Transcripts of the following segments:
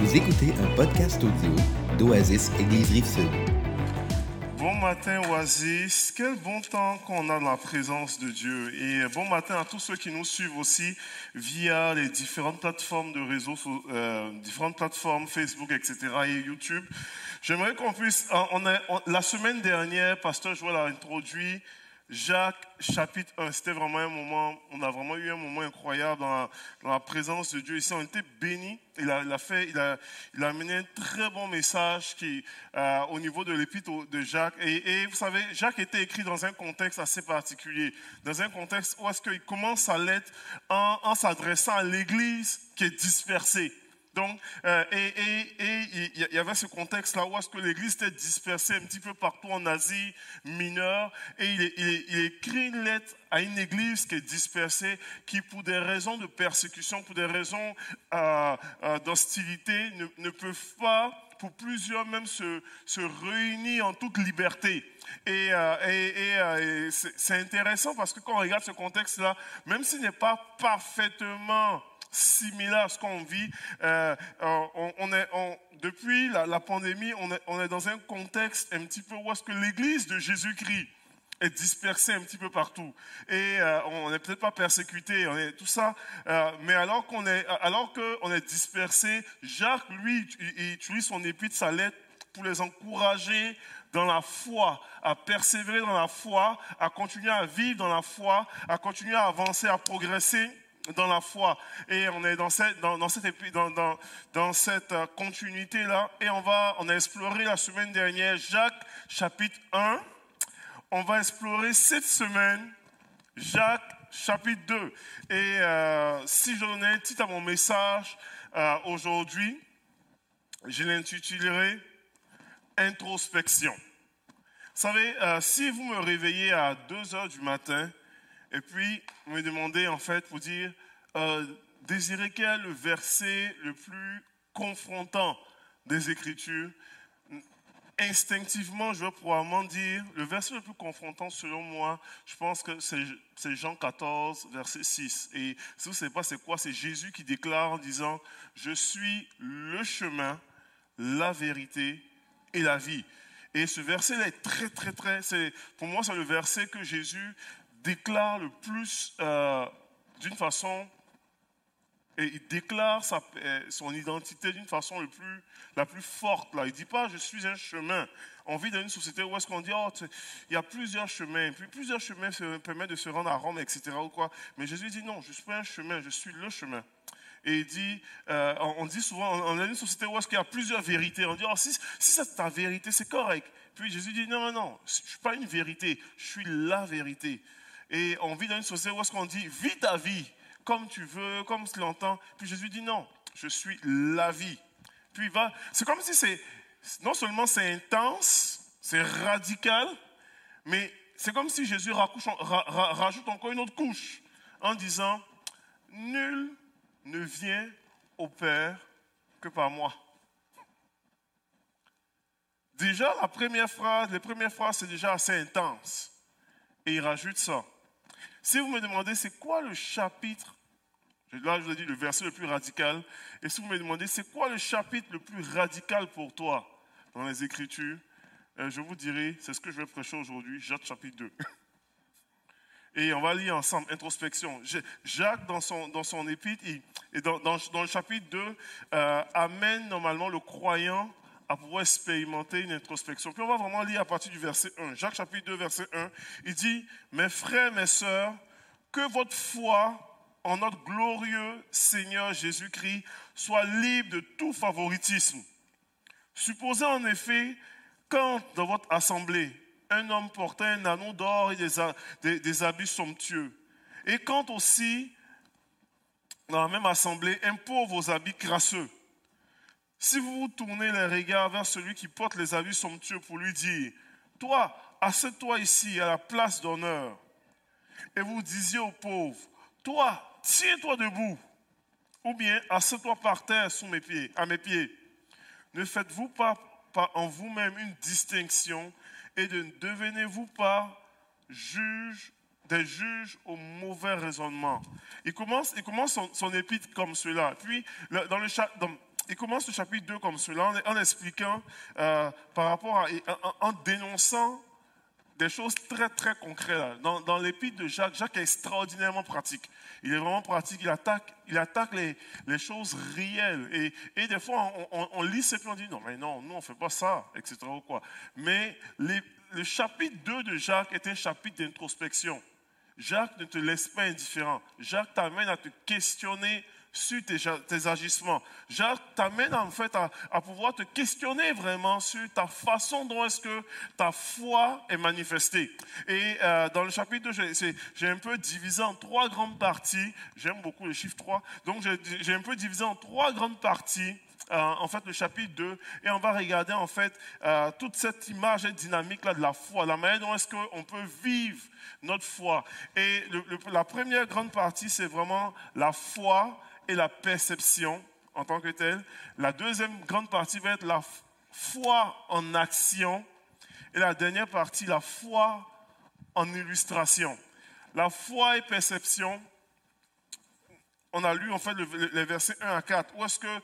Vous écoutez un podcast audio d'Oasis Église Rive-Sud. Bon matin Oasis, quel bon temps qu'on a dans la présence de Dieu. Et bon matin à tous ceux qui nous suivent aussi via les différentes plateformes de réseaux, euh, différentes plateformes Facebook, etc. et YouTube. J'aimerais qu'on puisse, la semaine dernière, Pasteur Joël a introduit Jacques chapitre 1, c'était vraiment un moment, on a vraiment eu un moment incroyable dans la, présence de Dieu. Ici, on était bénis. Il a, fait, il a, il amené un très bon message qui, euh, au niveau de l'épître de Jacques. Et, vous savez, Jacques était écrit dans un contexte assez particulier, dans un contexte où est-ce qu'il commence sa lettre en s'adressant à l'Église qui est dispersée. Donc, euh, et, il y avait ce contexte-là où est-ce que l'Église était dispersée un petit peu partout en Asie mineure, et il, écrit une lettre à une Église qui est dispersée, qui pour des raisons de persécution, pour des raisons euh, euh, d'hostilité, ne, ne, peuvent pas, pour plusieurs même, se, réunir en toute liberté. Et, et c'est intéressant parce que quand on regarde ce contexte-là, même s'il n'est pas parfaitement similaire à ce qu'on vit. Euh, on, est, depuis la, pandémie, on est, dans un contexte un petit peu où est-ce que l'Église de Jésus-Christ est dispersée un petit peu partout. Et euh, on n'est peut-être pas persécuté, on est tout ça. Euh, mais alors qu'on est, alors qu'on est dispersé, Jacques, lui, il, utilise son épître, sa lettre, pour les encourager dans la foi, à persévérer dans la foi, à continuer à vivre dans la foi, à continuer à avancer, à progresser dans la foi. Et on est dans cette, dans, cette, dans, cette euh, continuité-là. Et on va, on a exploré la semaine dernière Jacques chapitre 1. On va explorer cette semaine Jacques chapitre 2. Et euh, si je donnais un titre à mon message euh, aujourd'hui, je l'intitulerai Introspection. Vous savez, si vous me réveillez à 2 heures du matin, et puis, vous me demandez, en fait, pour dire, euh, quel est le verset le plus confrontant des Écritures? Instinctivement, je vais probablement dire, le verset le plus confrontant selon moi, je pense que c'est Jean 14, verset 6. Et si vous ne savez pas c'est quoi, c'est Jésus qui déclare en disant, je suis le chemin, la vérité et la vie. Et ce verset est très, très, très, pour moi, c'est le verset que Jésus déclare le plus, euh, d'une façon, et il déclare euh, son identité d'une façon le plus, la plus forte. Là. Il ne dit pas je suis un chemin. On vit dans une société où est-ce qu'on dit oh, il y a plusieurs chemins, puis plusieurs chemins permettent de se rendre à Rome, etc. Ou quoi. Mais Jésus dit non, je suis pas un chemin, je suis le chemin. Et il dit, euh, on dit souvent, on a une société où est-ce qu'il y a plusieurs vérités. On dit, oh, si, si c'est ta vérité, c'est correct. Puis Jésus dit, non, non, non, je ne suis pas une vérité, je suis la vérité. Et on vit dans une société où est-ce qu'on dit, vis ta vie comme tu veux, comme tu l'entends. Puis Jésus dit, non, je suis la vie. Puis il va, c'est comme si c'est, non seulement c'est intense, c'est radical, mais c'est comme si Jésus rajoute encore une autre couche en disant, nul ne vient au Père que par moi. Déjà, la première phrase, les premières phrases, c'est déjà assez intense. Et il rajoute ça. Si vous me demandez c'est quoi le chapitre, là je vous ai dit le verset le plus radical, et si vous me demandez c'est quoi le chapitre le plus radical pour toi dans les Écritures, euh, je vous dirai, c'est ce que je vais prêcher aujourd'hui, Jacques chapitre 2. Et on va lire ensemble, introspection. Jacques, dans son, dans son épître, et dans, dans, le chapitre 2, euh, amène normalement le croyant à pouvoir expérimenter une introspection. Puis on va vraiment lire à partir du verset 1. Jacques chapitre 2, verset 1. Il dit, mes frères, mes sœurs, que votre foi en notre glorieux Seigneur Jésus-Christ soit libre de tout favoritisme. Supposez en effet, quand dans votre assemblée, un homme portait un anneau d'or et des, des habits somptueux, et quand aussi, dans la même assemblée, un pauvre aux habits crasseux, si vous vous tournez les regards vers celui qui porte les habits somptueux pour lui dire, toi, assieds-toi ici à la place d'honneur, et vous disiez aux pauvres, toi, tiens-toi debout, ou bien assieds-toi par terre sous mes pieds, à mes pieds. Ne faites-vous pas, en vous-même une distinction et ne devenez-vous pas juge, des juges au mauvais raisonnement. Il commence, il commence son, épître comme cela. Puis, dans le, il commence le chapitre 2 comme cela, en, expliquant euh, par rapport à, en, dénonçant des choses très très concrètes. Dans, dans l'épître de Jacques, Jacques est extraordinairement pratique. Il est vraiment pratique, il attaque, il attaque les, les choses réelles. Et, et des fois, on, on, lit ces puis on dit non, mais non, nous on ne fait pas ça, etc. Ou quoi. Mais le chapitre 2 de Jacques est un chapitre d'introspection. Jacques ne te laisse pas indifférent. Jacques t'amène à te questionner sur tes, agissements. Jacques t'amène en fait à, pouvoir te questionner vraiment sur ta façon dont est-ce que ta foi est manifestée. Et euh, dans le chapitre 2, j'ai un peu divisé en trois grandes parties. J'aime beaucoup le chiffre 3. Donc j'ai un peu divisé en trois grandes parties. Euh, en fait, le chapitre 2, et on va regarder en fait euh, toute cette image dynamique là de la foi, la manière dont est-ce qu'on peut vivre notre foi. Et la première grande partie, c'est vraiment la foi et la perception en tant que telle. La deuxième grande partie va être la foi en action. Et la dernière partie, la foi en illustration. La foi et perception, on a lu en fait les versets 1 à 4, où est-ce que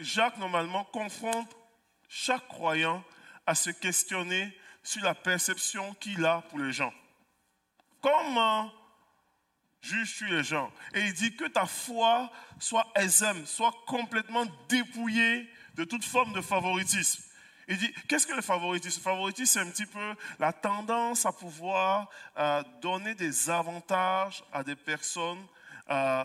Jacques normalement confronte chaque croyant à se questionner sur la perception qu'il a pour les gens. Comment juges-tu les gens Et il dit que ta foi soit aisée, soit complètement dépouillée de toute forme de favoritisme. Il dit, qu'est-ce que le favoritisme? Le favoritisme, c'est un petit peu la tendance à pouvoir euh, donner des avantages à des personnes euh,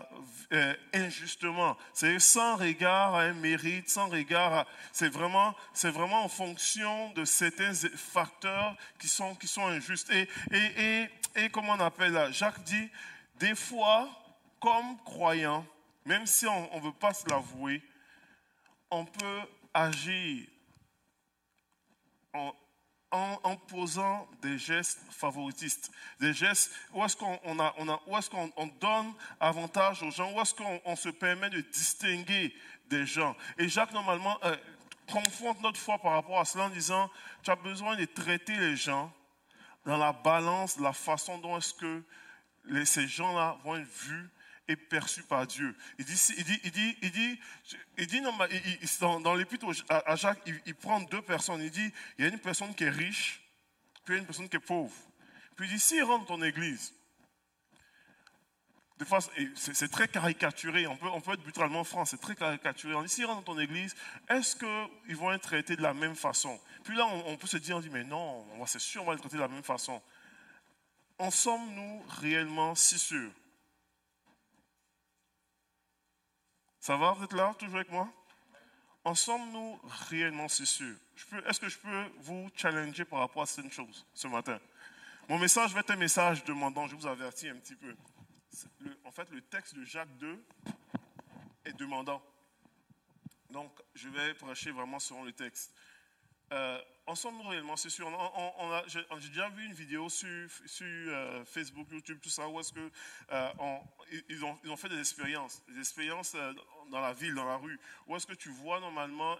euh, injustement. C'est sans regard à un mérite, sans regard C'est vraiment, c'est vraiment en fonction de certains facteurs qui sont, qui sont injustes. Et, et, et, et comment on appelle Jacques dit, des fois, comme croyant, même si on ne veut pas se l'avouer, on peut agir en, en, posant des gestes favoritistes, des gestes où est-ce qu'on donne avantage aux gens, où est-ce qu'on se permet de distinguer des gens. Et Jacques, normalement, euh, confronte notre foi par rapport à cela en disant, tu as besoin de traiter les gens dans la balance, la façon dont est-ce que les, ces gens-là vont être vus est perçu par Dieu. Il dit, il dit, il dit, il dit, il dit dans, dans l'épître à Jacques, il, prend deux personnes. Il dit, il y a une personne qui est riche, puis il y a une personne qui est pauvre. Puis il dit, s'il rentre dans ton église, des fois, c'est très caricaturé, on peut, on peut être brutalement franc, c'est très caricaturé. On dit, s'ils rentrent dans ton église, est-ce qu'ils vont être traités de la même façon? Puis là, on, peut se dire, on dit, mais non, c'est sûr, on va être traités de la même façon. En sommes-nous réellement si sûrs? Ça va, vous êtes là, toujours avec moi? En sommes-nous réellement c'est sûr Est-ce que je peux vous challenger par rapport à cette chose ce matin? Mon message va être un message demandant, je vous avertis un petit peu. en fait, le texte de Jacques 2 est demandant. Donc, je vais prêcher vraiment selon le texte. Euh, ensemble réellement, c'est sûr. On, j'ai déjà vu une vidéo sur, sur euh, Facebook, YouTube, tout ça, où est-ce que euh, ils, ont, ils, ont, fait des expériences, des expériences dans la ville, dans la rue, où est-ce que tu vois normalement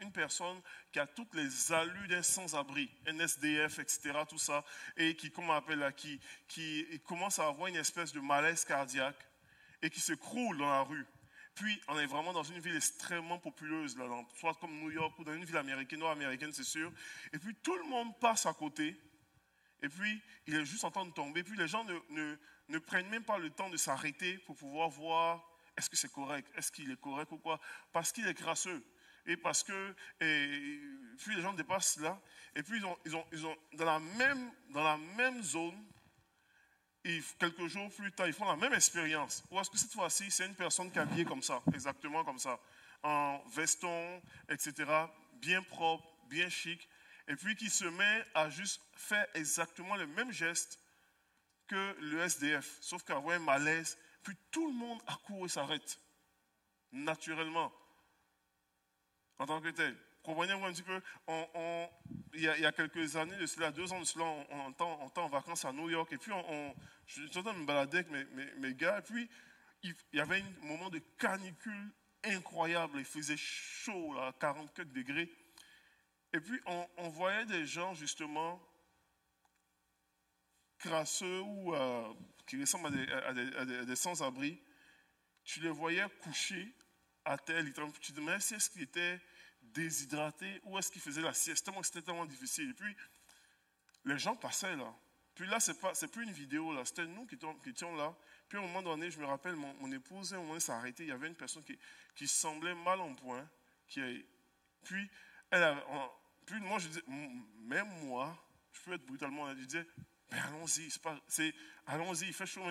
une, personne qui a toutes les allures d'un sans-abri, un SDF, etc., tout ça, et qui, comment on appelle là, qui, qui commence à avoir une espèce de malaise cardiaque et qui se croule dans la rue. Puis, on est vraiment dans une ville extrêmement populeuse, là, soit comme New York ou dans une ville américaine, nord-américaine, c'est sûr. Et puis, tout le monde passe à côté. Et puis, il est juste en train de tomber. Et puis, les gens ne, ne, ne prennent même pas le temps de s'arrêter pour pouvoir voir est-ce que c'est correct, est-ce qu'il est correct ou quoi. Parce qu'il est crasseux. Et parce que, et, puis les gens dépassent là. Et puis, ils ont, ils ont, ils ont dans, la même, dans la même zone, quelques jours plus tard, ils font la même expérience. Ou est-ce que cette fois-ci, c'est une personne qui est habillée comme ça, exactement comme ça, en veston, etc., bien propre, bien chic, et puis qui se met à juste faire exactement le même geste que le SDF, sauf qu'avoir un malaise, puis tout le monde accourt et s'arrête, naturellement, en tant que tel. Comprenez-vous un petit peu il, y a, quelques années, de cela, deux ans de cela, on, on, en vacances à New York, et puis on, je suis en train de me balader avec mes, gars, et puis il, y avait un moment de canicule incroyable, il faisait chaud, là, 44 degrés, et puis on, voyait des gens, justement, crasseux ou euh, qui ressemblent à des, à sans-abri, tu les voyais couchés à terre, tu te demandais si est-ce qu'il était déshydraté ou est-ce qu'il faisait la sieste. C'était tellement difficile. Et puis, les gens passaient là. Puis là, ce n'est plus une vidéo, là. C'était nous qui étions, là. Puis à un moment donné, je me rappelle, mon, épouse, à un moment s'est arrêtée. Il y avait une personne qui, qui semblait mal en point. Qui puis, elle puis moi, je disais, même moi, je peux être brutalement, je disais, mais allons-y, c'est allons-y, il fait chaud.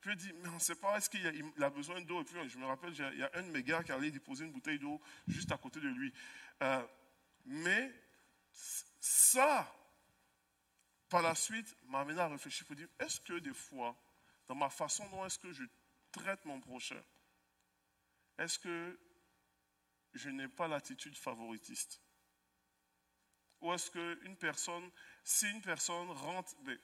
puis il dit, mais on ne sait pas, est-ce qu'il a, a, besoin d'eau Et puis je me rappelle, il y a un de mes gars qui allait déposer une bouteille d'eau juste à côté de lui. Euh, mais ça, par la suite, m'a amené à réfléchir pour dire, est-ce que des fois, dans ma façon dont est-ce que je traite mon prochain, est-ce que je n'ai pas l'attitude favoritiste? Ou est-ce qu'une personne, si une personne rentre, ben,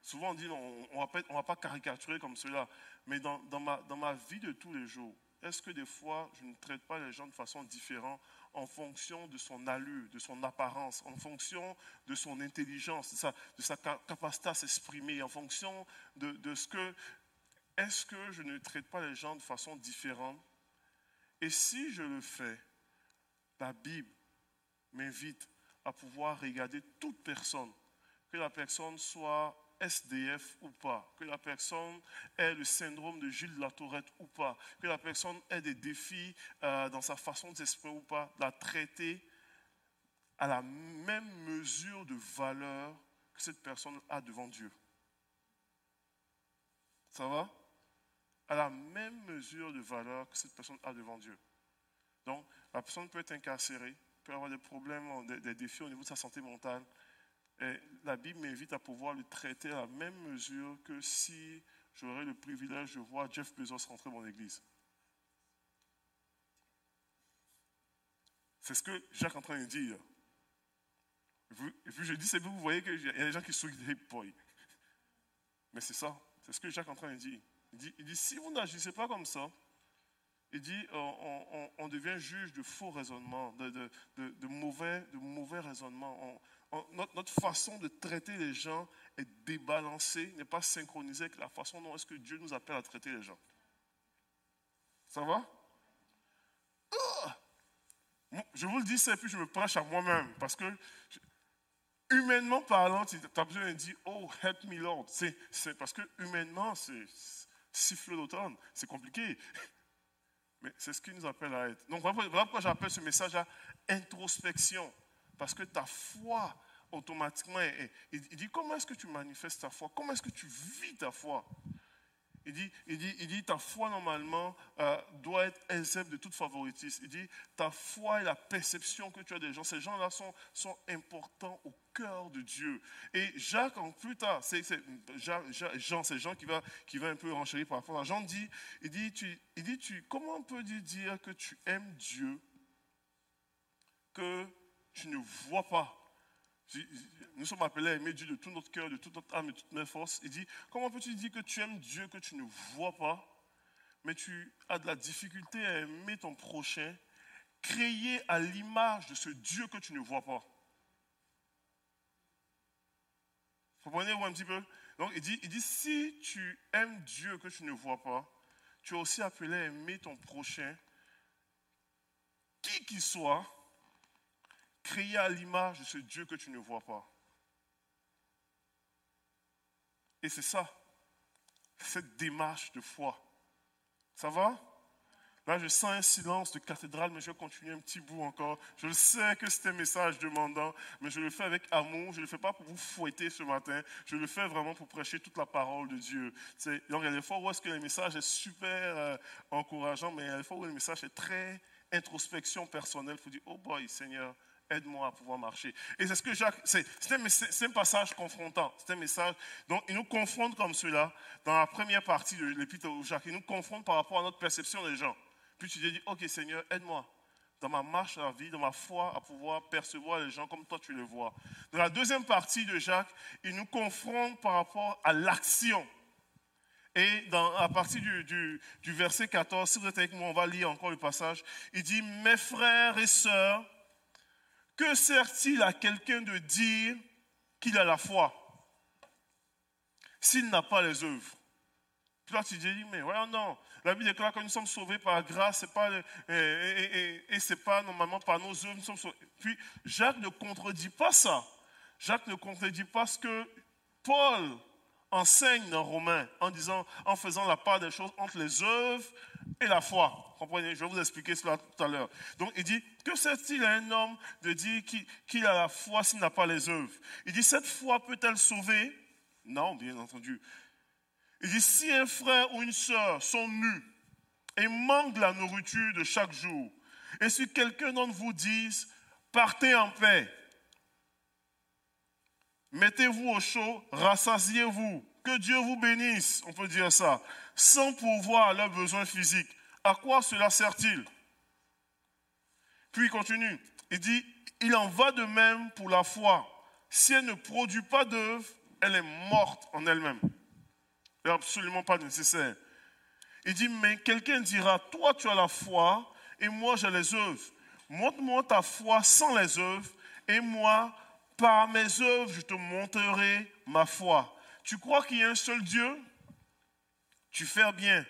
souvent on dit on ne va, pas caricaturer comme cela, mais dans, ma, dans ma vie de tous les jours, est-ce que des fois je ne traite pas les gens de façon différente en fonction de son allure, de son apparence, en fonction de son intelligence, de sa, capacité à s'exprimer, en fonction de ce que... Est-ce que je ne traite pas les gens de façon différente? Et si je le fais, la Bible m'invite à pouvoir regarder toute personne, que la personne soit SDF ou pas, que la personne ait le syndrome de Gilles de la Tourette ou pas, que la personne ait des défis euh, dans sa façon de s'exprimer ou pas, la traiter à la même mesure de valeur que cette personne a devant Dieu. Ça va? À la même mesure de valeur que cette personne a devant Dieu. Donc, la personne peut être incarcérée, peut avoir des problèmes, des défis au niveau de sa santé mentale, et la Bible m'invite à pouvoir le traiter à la même mesure que si j'aurais le privilège de voir Jeff Bezos rentrer dans l'église. C'est ce que Jacques est en train de dire. Et puis je dis, c'est vous, voyez qu'il y a des gens qui souillent des boy. Mais c'est ça, c'est ce que Jacques est en train de dire. Il dit, si vous n'agissez pas comme ça, il dit on, devient juge de faux raisonnements, de, de, mauvais, de mauvais raisonnements notre, façon de traiter les gens est débalancée, n'est pas synchronisée avec la façon dont est-ce que Dieu nous appelle à traiter les gens. Ça va? Ah! Je vous le dis et puis je me prêche à moi-même parce que humainement parlant, tu as besoin de dire Oh, help me Lord. C'est parce que humainement, c'est siffle d'automne, c'est compliqué. Mais c'est ce qui nous appelle à être. Donc voilà pourquoi j'appelle ce message à introspection. Parce que ta foi, automatiquement, il dit, comment est-ce que tu manifestes ta foi? Comment est-ce que tu vis ta foi? Il dit, il, dit, il dit, ta foi, normalement, euh, doit être exempte de toute favoritisme. Il dit, ta foi et la perception que tu as des gens, ces gens-là sont, sont importants au cœur de Dieu. Et Jacques, en plus tard, c'est, Jean, c'est Jean qui va, qui va un peu renchérir par rapport à Jean, dit, il dit, tu, il dit tu, comment on peut dire que tu aimes Dieu que tu ne vois pas. Nous sommes appelés à aimer Dieu de tout notre cœur, de toute notre âme et de toutes mes forces. Il dit, comment peux-tu dire que tu aimes Dieu que tu ne vois pas, mais tu as de la difficulté à aimer ton prochain, créé à l'image de ce Dieu que tu ne vois pas Vous comprenez-vous un petit peu? Donc il dit, il dit, si tu aimes Dieu que tu ne vois pas, tu es aussi appelé à aimer ton prochain, qui qu'il soit, créé à l'image de ce Dieu que tu ne vois pas. Et c'est ça, cette démarche de foi. Ça va? Là, je sens un silence de cathédrale, mais je vais continuer un petit bout encore. Je sais que c'est un message demandant, mais je le fais avec amour. Je ne le fais pas pour vous fouetter ce matin. Je le fais vraiment pour prêcher toute la parole de Dieu. donc, il y a des fois où est-ce que le message est super euh, encourageant, mais il y a des fois où le message est très introspection personnelle. Il faut dire, oh boy, Seigneur, aide-moi à pouvoir marcher. Et c'est ce que Jacques, c'est un, passage confrontant, c'est un message, donc il nous confronte comme cela dans la première partie de l'épître de Jacques, il nous confronte par rapport à notre perception des gens. Puis tu te dis, ok Seigneur, aide-moi dans ma marche à la vie, dans ma foi, à pouvoir percevoir les gens comme toi tu les vois. Dans la deuxième partie de Jacques, il nous confronte par rapport à l'action. Et dans, à partir du, du, verset 14, si vous êtes avec moi, on va lire encore le passage. Il dit, mes frères et sœurs, que sert-il à quelqu'un de dire qu'il a la foi s'il n'a pas les œuvres? Toi, tu dis, mais ouais, non. La Bible déclare que nous sommes sauvés par grâce et, pas, et, et, ce n'est pas normalement par nos œuvres. Nous sommes Puis, Jacques ne contredit pas ça. Jacques ne contredit pas ce que Paul enseigne dans Romains en disant, en faisant la part des choses entre les œuvres et la foi. Comprenez, je vais vous expliquer cela tout à l'heure. Donc, il dit, que sert-il à un homme de dire qu'il a la foi s'il n'a pas les œuvres? Il dit, cette foi peut-elle sauver? Non, bien entendu. Il dit, si un frère ou une sœur sont nus et manquent la nourriture de chaque jour, et si quelqu'un d'entre vous dise, partez en paix, mettez-vous au chaud, rassasiez-vous, que Dieu vous bénisse, on peut dire ça, sans pourvoir à leurs besoins physiques. À quoi cela sert-il? Puis il continue, il dit, il en va de même pour la foi. Si elle ne produit pas d'œuvre, elle est morte en elle-même absolument pas nécessaire. Il dit, mais quelqu'un dira, toi tu as la foi et moi j'ai les œuvres. Montre-moi ta foi sans les œuvres et moi, par mes œuvres, je te montrerai ma foi. Tu crois qu'il y a un seul Dieu? Tu fais bien.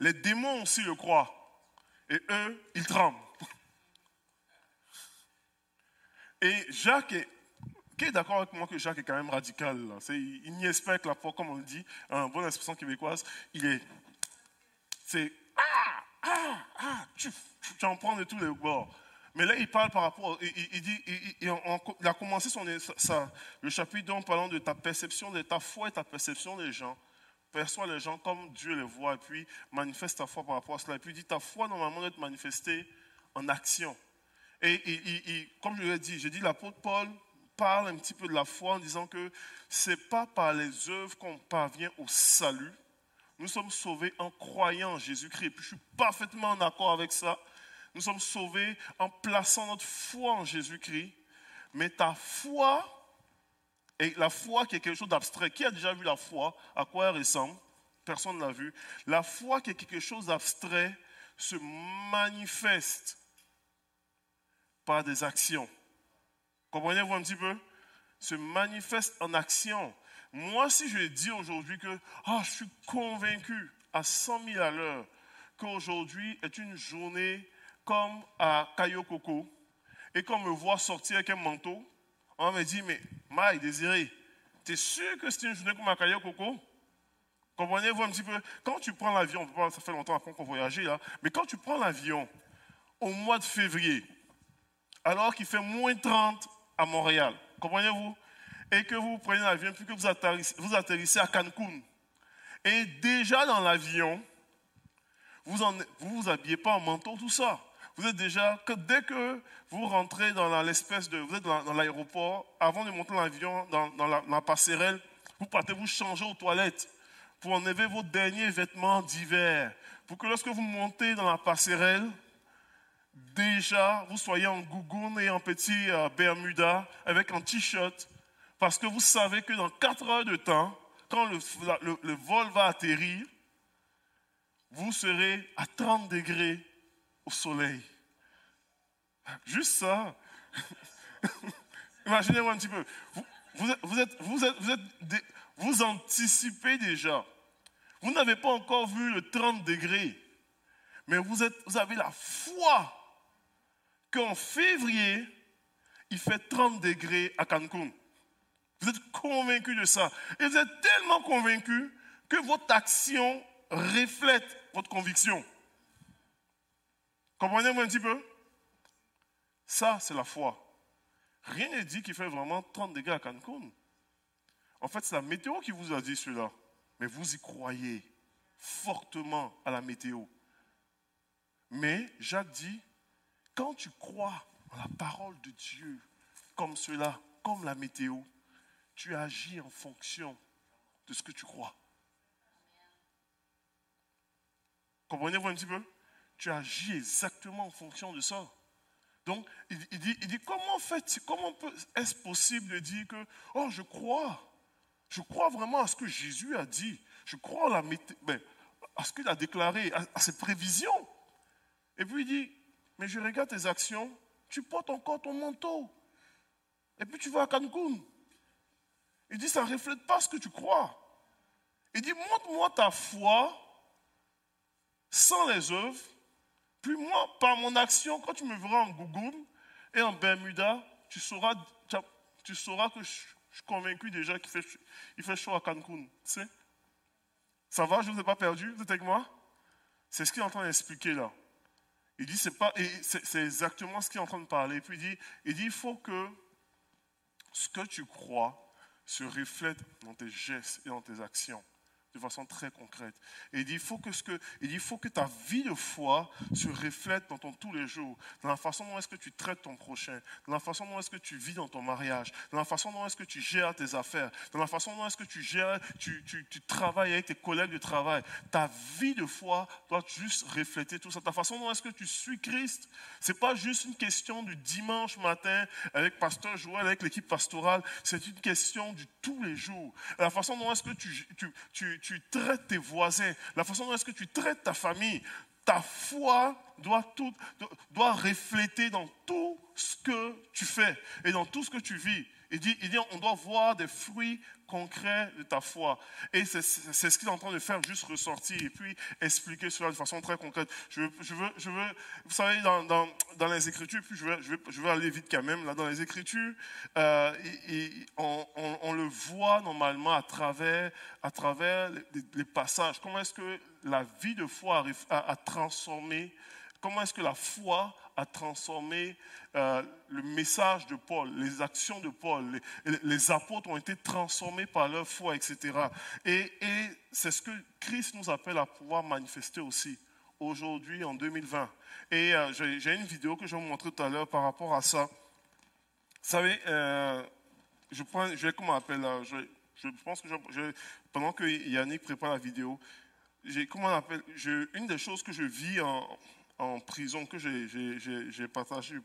Les démons aussi le croient. Et eux, ils tremblent. Et Jacques est qui est d'accord avec moi que Jacques est quand même radical Il n'y espère que la foi, comme on le dit, en bonne expression québécoise, il est. C'est. Ah, ah, ah, tu, tu en prends de tous les bords. Mais là, il parle par rapport. Il, dit, il, a commencé son, le chapitre en parlant de ta perception, de ta foi et ta perception des gens. Perçois les gens comme Dieu les voit, et puis manifeste ta foi par rapport à cela. Et puis dit ta foi, normalement, doit être manifestée en action. Et comme je l'ai dit, j'ai dit l'apôtre Paul parle un petit peu de la foi en disant que ce n'est pas par les œuvres qu'on parvient au salut. Nous sommes sauvés en croyant en Jésus-Christ. Je suis parfaitement en accord avec ça. Nous sommes sauvés en plaçant notre foi en Jésus-Christ. Mais ta foi, et la foi qui est quelque chose d'abstrait, qui a déjà vu la foi, à quoi elle ressemble Personne ne l'a vu. La foi qui est quelque chose d'abstrait se manifeste par des actions. Comprenez-vous un petit peu? Se manifeste en action. Moi, si je dis aujourd'hui que oh, je suis convaincu à 100 000 à l'heure qu'aujourd'hui est une journée comme à Cayo Coco, et qu'on me voit sortir avec un manteau, on me dit, mais Maï, désiré, tu es sûr que c'est une journée comme Cayo Coco Comprenez-vous un petit peu? Quand tu prends l'avion, ça fait longtemps qu'on voyageait là, mais quand tu prends l'avion au mois de février, alors qu'il fait moins 30 à Montréal. Comprenez-vous? Et que vous prenez l'avion, puis que vous atterrissez, vous atterrissez à Cancun. Et déjà dans l'avion, vous ne vous, vous habillez pas en manteau, tout ça. Vous êtes déjà, que dès que vous rentrez dans l'espèce de, vous êtes dans, l'aéroport, avant de monter l'avion, dans, dans la, la, passerelle, vous partez vous changer aux toilettes pour enlever vos derniers vêtements d'hiver. Pour que lorsque vous montez dans la passerelle, déjà vous soyez en gougoune et en petit euh, Bermuda avec un t-shirt, parce que vous savez que dans 4 heures de temps, quand le, vol va atterrir, vous serez à 30 degrés au soleil. Juste ça. Imaginez-vous un petit peu. Vous, êtes, vous, êtes, vous, êtes, vous anticipez déjà. Vous n'avez pas encore vu le 30 degrés, mais vous, êtes, vous avez la foi qu'en février, il fait 30 degrés à Cancun. Vous êtes convaincu de ça. Et vous êtes tellement convaincu que votre action reflète votre conviction. Comprenez-vous un petit peu? Ça, c'est la foi. Rien n'est dit qu'il fait vraiment 30 degrés à Cancun. En fait, c'est la météo qui vous a dit cela. Mais vous y croyez fortement à la météo. Mais Jacques dit, quand tu crois en la parole de Dieu, comme cela, comme la météo, tu agis en fonction de ce que tu crois. Comprenez-vous un petit peu? Tu agis exactement en fonction de ça. Donc, il, dit, comment, fait, comment est-ce possible de dire que, oh, je crois, je crois vraiment à ce que Jésus a dit, je crois à, la, ben, à ce qu'il a déclaré, à, à ses prévisions. Et puis il dit, mais je regarde tes actions, tu portes encore ton manteau. Et puis tu vas à Cancun. Il dit, ça ne reflète pas ce que tu crois. Il dit, montre-moi ta foi sans les œuvres, puis moi, par mon action, quand tu me verras en Gougoum et en Bermuda, tu sauras, tu sauras que je, suis convaincu déjà qu'il fait, chaud à Cancun. Ça va, je ne vous ai pas perdu, vous êtes avec moi? C'est ce qu'il est en train d'expliquer là. Il dit, c'est pas, c'est exactement ce qu'il est en train de parler. Puis il dit, il dit, il faut que ce que tu crois se reflète dans tes gestes et dans tes actions de façon très concrète. Et il dit, il faut que, ce que, il dit, il faut que ta vie de foi se reflète dans ton tous les jours, dans la façon dont est-ce que tu traites ton prochain, dans la façon dont est-ce que tu vis dans ton mariage, dans la façon dont est-ce que tu gères tes affaires, dans la façon dont est-ce que tu gères, tu, tu, tu, travailles avec tes collègues de travail. Ta vie de foi doit juste refléter tout ça. Ta façon dont est-ce que tu suis Christ, c'est pas juste une question du dimanche matin avec pasteur Joël, avec l'équipe pastorale, c'est une question du tous les jours. La façon dont est-ce que tu, tu, tu tu traites tes voisins, la façon dont est-ce que tu traites ta famille, ta foi doit, tout, doit refléter dans tout ce que tu fais et dans tout ce que tu vis. Il dit, on doit voir des fruits concret de ta foi. Et c'est ce qu'il est en train de faire, juste ressortir et puis expliquer cela de façon très concrète. Je veux, vous savez, dans, les Écritures, puis je vais, aller vite quand même, là, dans les Écritures, euh, on, le voit normalement à travers, les passages. Comment est-ce que la vie de foi arrive à, à transformer, comment est-ce que la foi a transformé euh, le message de Paul, les actions de Paul. Les, apôtres ont été transformés par leur foi, etc. Et, c'est ce que Christ nous appelle à pouvoir manifester aussi aujourd'hui en 2020. Et euh, j'ai une vidéo que je vais vous montrer tout à l'heure par rapport à ça. Vous savez, euh, je, prends, je vais, comment on appelle, je, je pense que pendant que Yannick prépare la vidéo, comment on appelle, une des choses que je vis en, en prison, que j'ai partagé,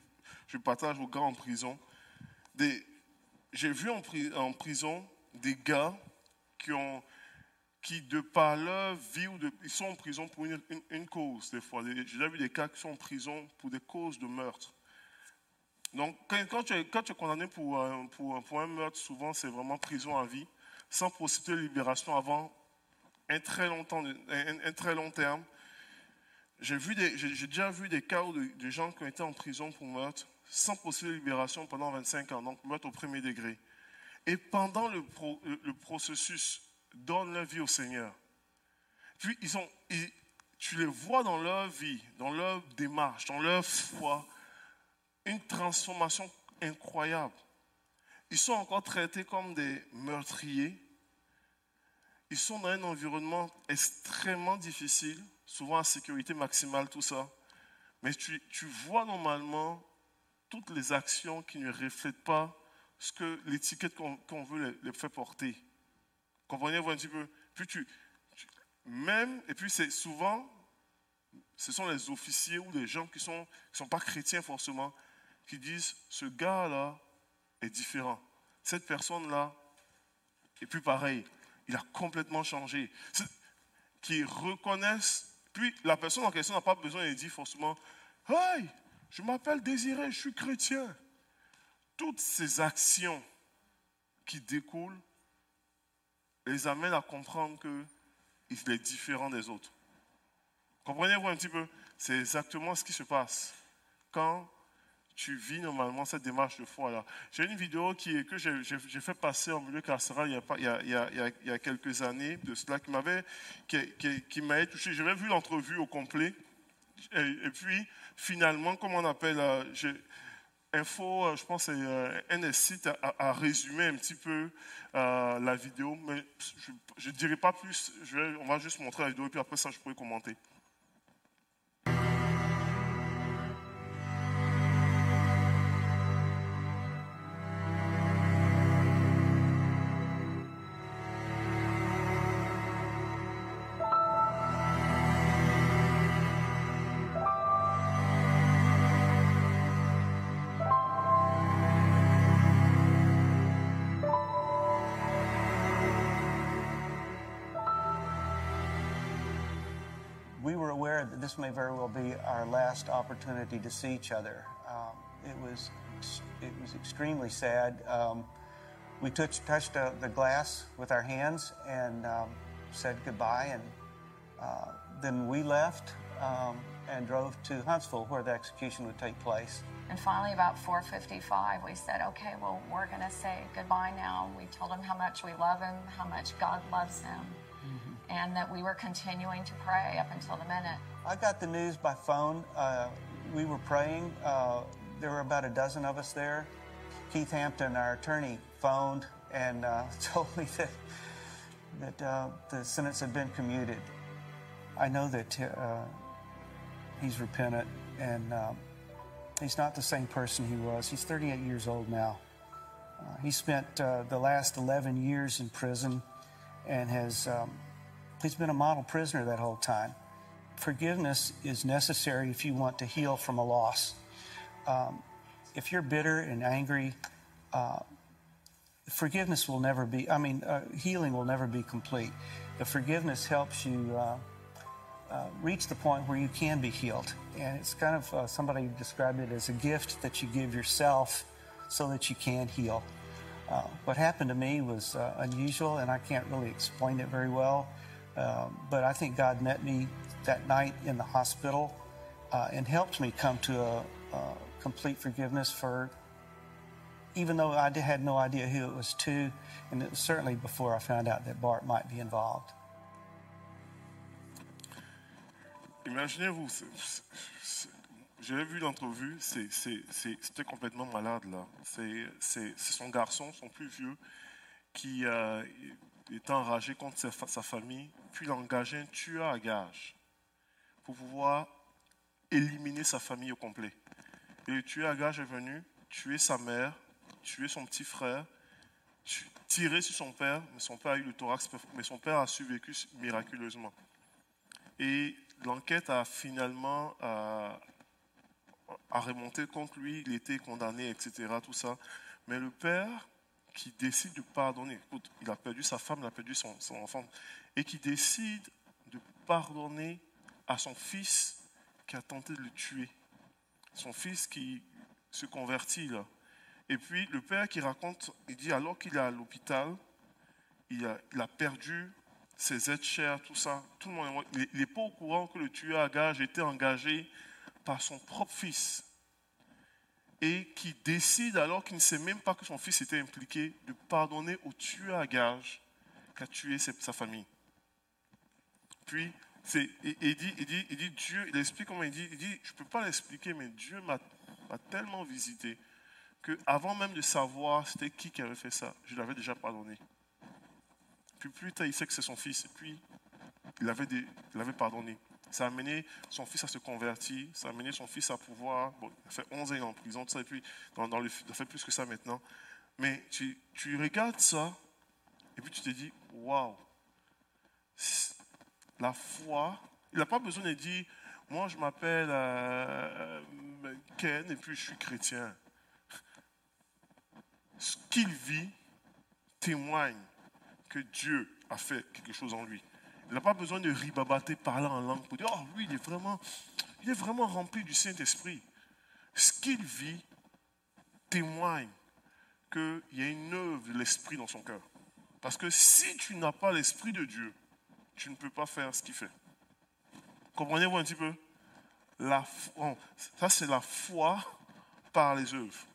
je partage aux gars en prison, j'ai vu en, prison des gars qui ont qui, de par leur vie, ou ils sont en prison pour une, cause, des fois. J'ai déjà vu des cas qui sont en prison pour des causes de meurtre. Donc, quand, tu, es, condamné pour, pour, pour un meurtre, souvent, c'est vraiment prison à vie, sans possibilité de libération avant un très long terme. J'ai déjà vu des cas où des gens qui ont été en prison pour meurtre, sans possibilité de libération pendant 25 ans, donc meurtre au premier degré. Et pendant le, le, processus, donnent leur vie au Seigneur. Puis ils ont, tu les vois dans leur vie, dans leur démarche, dans leur foi, une transformation incroyable. Ils sont encore traités comme des meurtriers. Ils sont dans un environnement extrêmement difficile souvent à sécurité maximale, tout ça. Mais tu, tu vois normalement toutes les actions qui ne reflètent pas ce que l'étiquette qu'on veut les, faire porter. Comprenez-vous un petit peu? Puis tu, même, et puis c'est souvent, ce sont les officiers ou les gens qui ne sont, qui sont pas chrétiens forcément, qui disent, ce gars-là est différent. Cette personne-là est plus pareil. Il a complètement changé. Qui reconnaissent puis la personne en question n'a pas besoin de dire forcément Hey, je m'appelle Désiré, je suis chrétien. Toutes ces actions qui découlent les amènent à comprendre qu'il est différent des autres. Comprenez-vous un petit peu? C'est exactement ce qui se passe quand tu vis normalement cette démarche de foi-là. J'ai une vidéo qui, que j'ai fait passer en milieu carcéral il y, a, a, a, quelques années de cela qui m'avait qui, qui, touché. J'avais vu l'entrevue au complet. Et, puis, finalement, comment on appelle euh, Info, euh, je pense, euh, un site à, résumer un petit peu la vidéo, mais je ne dirai pas plus. On va juste montrer la vidéo et puis après ça, je pourrai commenter. This may very well be our last opportunity to see each other. Um, it was it was extremely sad. Um, we touched touched uh, the glass with our hands, and um, said goodbye, and uh, then we left um, and drove to Huntsville, where the execution would take place. And finally, about 4:55, we said, "Okay, well, we're going to say goodbye now." We told him how much we love him, how much God loves him, and that we were continuing to pray up until the minute. I got the news by phone. Uh, we were praying. Uh, there were about a dozen of us there. Keith Hampton, our attorney, phoned and uh, told me that that uh, the sentence had been commuted. I know that uh, he's repentant and um, he's not the same person he was. He's 38 years old now. Uh, he spent uh, the last 11 years in prison and has um, he's been a model prisoner that whole time. Forgiveness is necessary if you want to heal from a loss. Um, if you're bitter and angry, uh, forgiveness will never be, I mean, uh, healing will never be complete. The forgiveness helps you uh, uh, reach the point where you can be healed. And it's kind of, uh, somebody described it as a gift that you give yourself so that you can heal. Uh, what happened to me was unusual, and I can't really explain it very well. Um, but I think God met me that night in the hospital uh, and helped me come to a, a complete forgiveness for even though I had no idea who it was to, and it was certainly before I found out that Bart might be involved. Imaginez-vous, c'est- c'est- vu l'entrevue, c'était complètement malade là. C'est son garçon, son plus vieux, qui euh, était enragé contre sa, fa- sa famille, puis engagé un tueur à gage pour pouvoir éliminer sa famille au complet. Et le tueur à gage est venu tuer sa mère, tuer son petit frère, tirer sur son père, mais son père a eu le thorax, mais son père a survécu miraculeusement. Et l'enquête a finalement remonté contre lui, il était condamné, etc. Tout ça. Mais le père qui décide de pardonner, il a perdu sa femme, il a perdu son, enfant, et qui décide de pardonner à son fils qui a tenté de le tuer. Son fils qui se convertit là. Et puis le père qui raconte, il dit alors qu'il est à l'hôpital, il a, il a perdu ses aides chères, tout ça. Tout le monde, il n'est pas au courant que le tueur à gage était engagé par son propre fils. Et qui décide, alors qu'il ne sait même pas que son fils était impliqué, de pardonner au tueur à gage qui a tué sa famille. Puis, il, dit, il, dit, il dit, Dieu, il explique comment il dit, il dit, je ne peux pas l'expliquer, mais Dieu m'a, tellement visité que avant même de savoir c'était qui qui avait fait ça, je l'avais déjà pardonné. Puis plus tard, il sait que c'est son fils. Puis, il avait, des- il avait pardonné. Ça a amené son fils à se convertir. Ça a amené son fils à pouvoir. Bon, il a fait 11 ans en prison, tout ça. Et puis, dans, le, il a fait plus que ça maintenant. Mais tu, tu regardes ça. Et puis, tu te dis, waouh. La foi. Il n'a pas besoin de dire, moi, je m'appelle euh, euh, Ken et puis je suis chrétien. Ce qu'il vit témoigne que Dieu a fait quelque chose en lui. Il n'a pas besoin de ribabater, parler en langue pour dire Oh, lui, il est vraiment, il est vraiment rempli du Saint-Esprit. Ce qu'il vit témoigne qu'il y a une œuvre de l'Esprit dans son cœur. Parce que si tu n'as pas l'Esprit de Dieu, tu ne peux pas faire ce qu'il fait. Comprenez-vous un petit peu? La, Ça, c'est la foi par les œuvres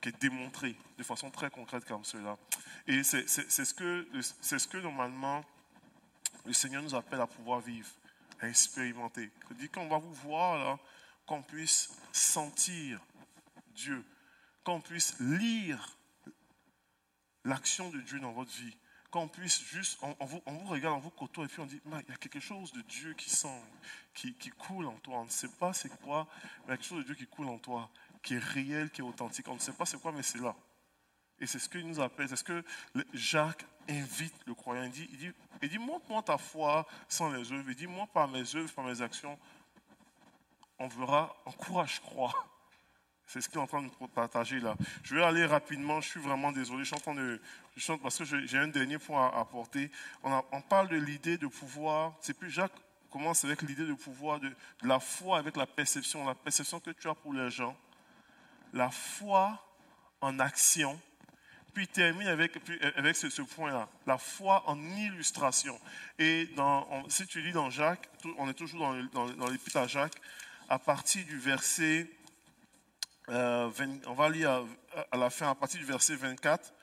qui est démontré de façon très concrète comme cela. Et c'est ce, ce que normalement le Seigneur nous appelle à pouvoir vivre, à expérimenter. Il qu'on va vous voir qu'on puisse sentir Dieu, qu'on puisse lire l'action de Dieu dans votre vie, qu'on puisse juste, on, vous, regarde, on vous côtoie et puis on dit, il y a quelque chose de Dieu qui sent, qui, qui coule en toi. On ne sait pas c'est quoi, mais il y a quelque chose de Dieu qui coule en toi, qui est réel, qui est authentique. On ne sait pas c'est quoi, mais c'est là. Et c'est ce qu'il nous appelle, c'est ce que Jacques invite le croyant. Il dit, il dit, il dit montre-moi ta foi sans les œuvres. Il dit, moi, par mes œuvres, par mes actions, on verra en quoi je crois. C'est ce qu'il est en train de nous partager là. Je vais aller rapidement, je suis vraiment désolé, je suis en train de... Je chante parce que j'ai un dernier point à apporter. On, parle de l'idée de pouvoir, c'est plus Jacques commence avec l'idée de pouvoir, de la foi avec la perception, la perception que tu as pour les gens, la foi en action Puis il termine avec, avec ce, point-là, la foi en illustration. Et dans, si tu lis dans Jacques, on est toujours dans, dans, l'épître à Jacques, à partir du verset, euh, on va lire à, la fin, à partir du verset 24,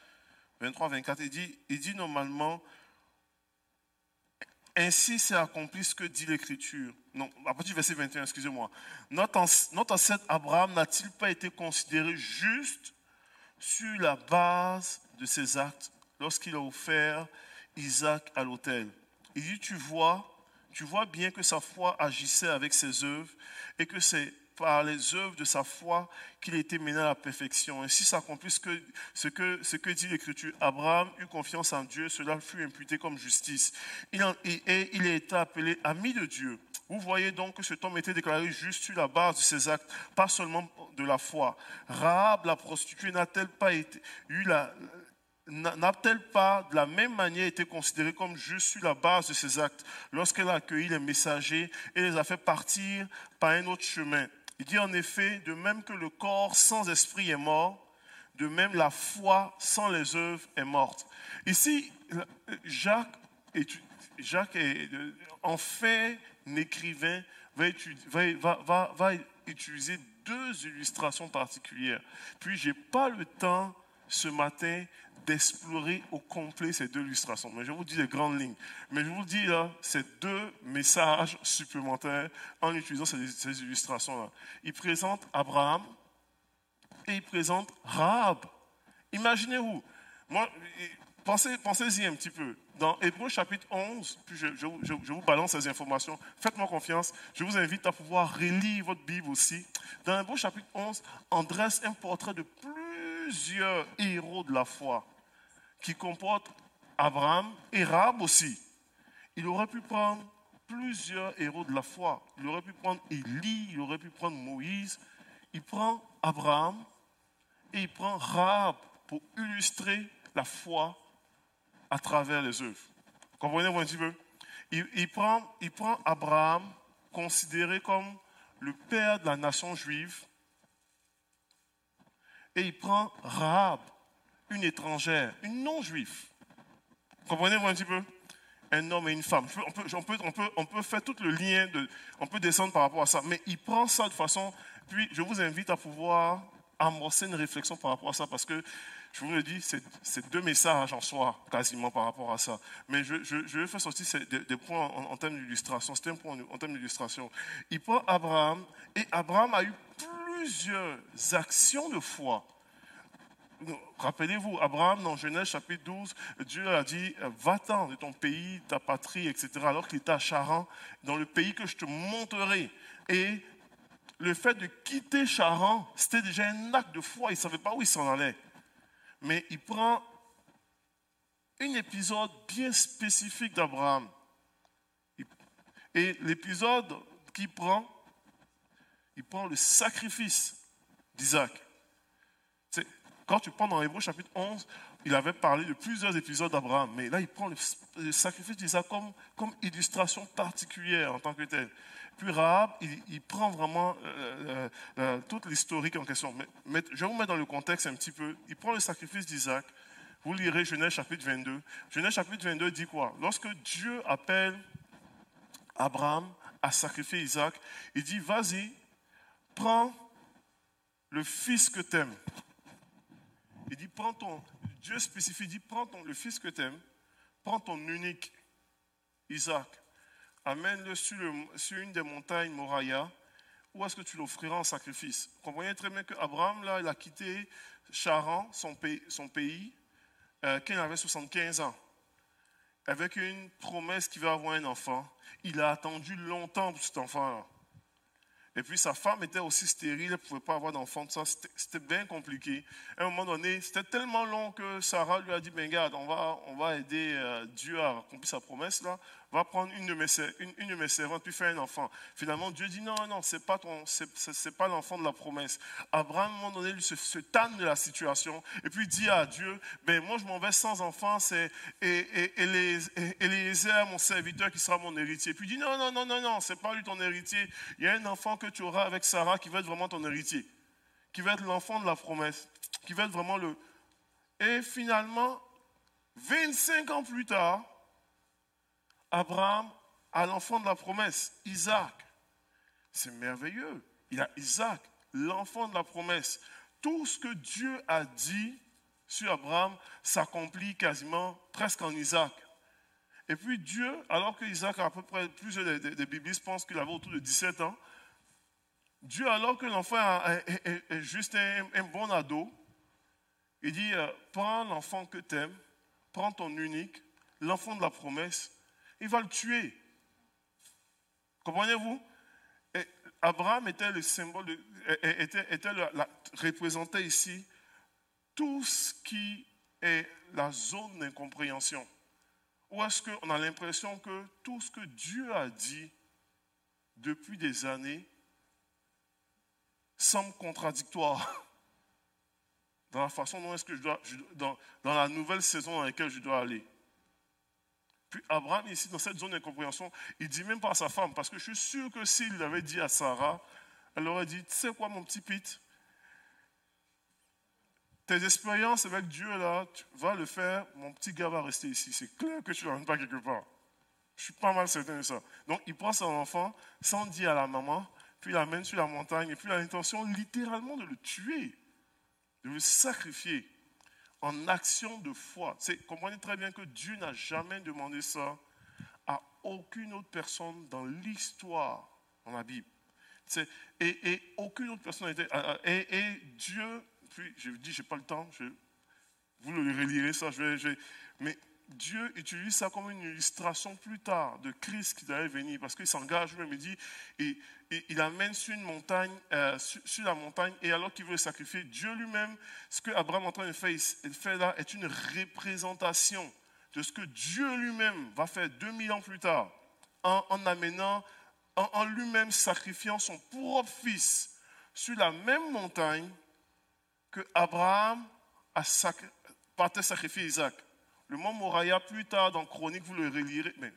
23, 24, il dit, il dit normalement, ainsi s'est accompli ce que dit l'Écriture. Non, à partir du verset 21, excusez-moi. Notre ancêtre Abraham n'a-t-il pas été considéré juste sur la base de ses actes lorsqu'il a offert Isaac à l'autel Il dit, tu vois, tu vois bien que sa foi agissait avec ses œuvres et que c'est par les œuvres de sa foi qu'il été mené à la perfection. Ainsi s'accomplit ce que, ce, que, ce que dit l'Écriture. Abraham eut confiance en Dieu, cela fut imputé comme justice. Il et il a appelé ami de Dieu. Vous voyez donc que cet homme était déclaré juste sur la base de ses actes, pas seulement de la foi. Rahab, la prostituée, n'a-t-elle pas été, eu la, n'a-t-elle pas de la même manière été considérée comme juste sur la base de ses actes lorsqu'elle a accueilli les messagers et les a fait partir par un autre chemin? Il dit en effet, de même que le corps sans esprit est mort, de même la foi sans les œuvres est morte. Ici, Jacques, Jacques en fait, l'écrivain va, va, utiliser deux illustrations particulières. Puis, je n'ai pas le temps ce matin d'explorer au complet ces deux illustrations. Mais je vous dis les grandes lignes. Mais je vous dis là, ces deux messages supplémentaires en utilisant ces, illustrations-là. Il présente Abraham et il présente Rahab. Imaginez-vous. Moi, pensez, pensez-y un petit peu. Dans Hébreu chapitre 11, puis je, vous balance ces informations, faites-moi confiance. Je vous invite à pouvoir relire votre Bible aussi. Dans Hébreu chapitre 11, on dresse un portrait de plusieurs héros de la foi qui comportent Abraham et Rahab aussi. Il aurait pu prendre plusieurs héros de la foi. Il aurait pu prendre Élie, il aurait pu prendre Moïse. Il prend Abraham et il prend Rahab pour illustrer la foi à travers les œuvres. Comprenez-vous un petit peu il, prend, Abraham, considéré comme le père de la nation juive, et il prend Rahab, une étrangère, une non-juive. Comprenez-vous un petit peu Un homme et une femme. On peut, faire tout le lien, on peut descendre par rapport à ça, mais il prend ça de façon... Puis je vous invite à pouvoir amorcer une réflexion par rapport à ça, parce que je vous le dis, c'est deux messages en soi, quasiment par rapport à ça. Mais je, je, vais faire sortir des, points en, termes d'illustration. C'est un point en, en termes d'illustration. Il prend Abraham, et Abraham a eu plusieurs actions de foi. Rappelez-vous, Abraham, dans Genèse chapitre 12, Dieu a dit, va-t'en de ton pays, ta patrie, etc., alors qu'il était à Charan, dans le pays que je te montrerai. Et le fait de quitter Charan, c'était déjà un acte de foi, il ne savait pas où il s'en allait. Mais il prend un épisode bien spécifique d'Abraham. Et l'épisode qu'il prend, il prend le sacrifice d'Isaac. Quand tu prends dans Hébreu chapitre 11, il avait parlé de plusieurs épisodes d'Abraham, mais là, il prend le, sacrifice d'Isaac comme, comme illustration particulière en tant que tel. Puis Rahab, il, prend vraiment euh, euh, euh, toute l'historique en question. Mais, je vais vous mettre dans le contexte un petit peu. Il prend le sacrifice d'Isaac. Vous lirez Genèse chapitre 22. Genèse chapitre 22 dit quoi? Lorsque Dieu appelle Abraham à sacrifier Isaac, il dit, vas-y, prends le fils que tu aimes. Il dit, prends ton, Dieu spécifie, il dit, prends ton, le fils que tu aimes, prends ton unique, Isaac, amène-le sur, une des montagnes Moriah, où est-ce que tu l'offriras en sacrifice? Vous comprenez très bien qu'Abraham, là, il a quitté Charan, son pays, son euh, quand il avait 75 ans, avec une promesse qu'il va avoir un enfant. Il a attendu longtemps pour cet enfant-là. Et puis sa femme était aussi stérile, elle ne pouvait pas avoir d'enfant, c'était bien compliqué. À un moment donné, c'était tellement long que Sarah lui a dit, ben regarde, on va, on va aider euh, Dieu à accomplir sa promesse là va prendre une de mes, une, une de mes servantes, puis faire un enfant. Finalement, Dieu dit non, non, c'est pas pas l'enfant de la promesse. Abraham, à un moment donné, lui se, se tanne de la situation, et puis dit à Dieu, ben moi je m'en vais sans enfant, c'est et, et, et, mon serviteur, qui sera mon héritier. Puis il dit non, non, non, non, non, c'est pas lui ton héritier. Il y a un enfant que tu auras avec Sarah qui va être vraiment ton héritier, qui va être l'enfant de la promesse, qui va être vraiment le, Et finalement, 25 ans plus tard, Abraham a l'enfant de la promesse, Isaac. C'est merveilleux. Il a Isaac, l'enfant de la promesse. Tout ce que Dieu a dit sur Abraham s'accomplit quasiment presque en Isaac. Et puis Dieu, alors que Isaac a à peu près, plusieurs des, des biblistes pensent qu'il avait autour de 17 ans, Dieu, alors que l'enfant est, juste un, bon ado, il dit, euh, prends l'enfant que tu aimes, prends ton unique, l'enfant de la promesse, il va le tuer. Comprenez-vous? Abraham était le symbole, était, était la, représentait ici tout ce qui est la zone d'incompréhension. Ou est-ce qu'on a l'impression que tout ce que Dieu a dit depuis des années semble contradictoire? Dans la façon dont est-ce que je dois, dans, dans la nouvelle saison dans laquelle je dois aller. Puis Abraham, ici, dans cette zone d'incompréhension, il dit même pas à sa femme, parce que je suis sûr que s'il avait dit à Sarah, elle aurait dit, tu sais quoi, mon petit Pete, tes expériences avec Dieu, là, tu vas le faire, mon petit gars va rester ici. C'est clair que tu ne pas quelque part. Je suis pas mal certain de ça. Donc, il prend son enfant sans dire à la maman, puis il l'amène sur la montagne, et puis il a l'intention littéralement de le tuer, de le sacrifier en action de foi. Comprenez très bien que Dieu n'a jamais demandé ça à aucune autre personne dans l'histoire, dans la Bible. Et, aucune autre personne n'était. Et, et, Dieu, puis je dis, je n'ai pas le temps, vous le relirez ça, je mais Dieu utilise ça comme une illustration plus tard de Christ qui allait venir, parce qu'il s'engage lui-même, dit, et, il amène sur une montagne, euh, sur, la montagne, et alors qu'il veut sacrifier, Dieu lui-même, ce que Abraham est en train de faire, là, est une représentation de ce que Dieu lui-même va faire 2000 ans plus tard, en, amenant, en, lui-même sacrifiant son propre fils sur la même montagne que Abraham a partait sacrifier Isaac. Le mont Moriah, plus tard dans Chronique, vous le relirez. Mais,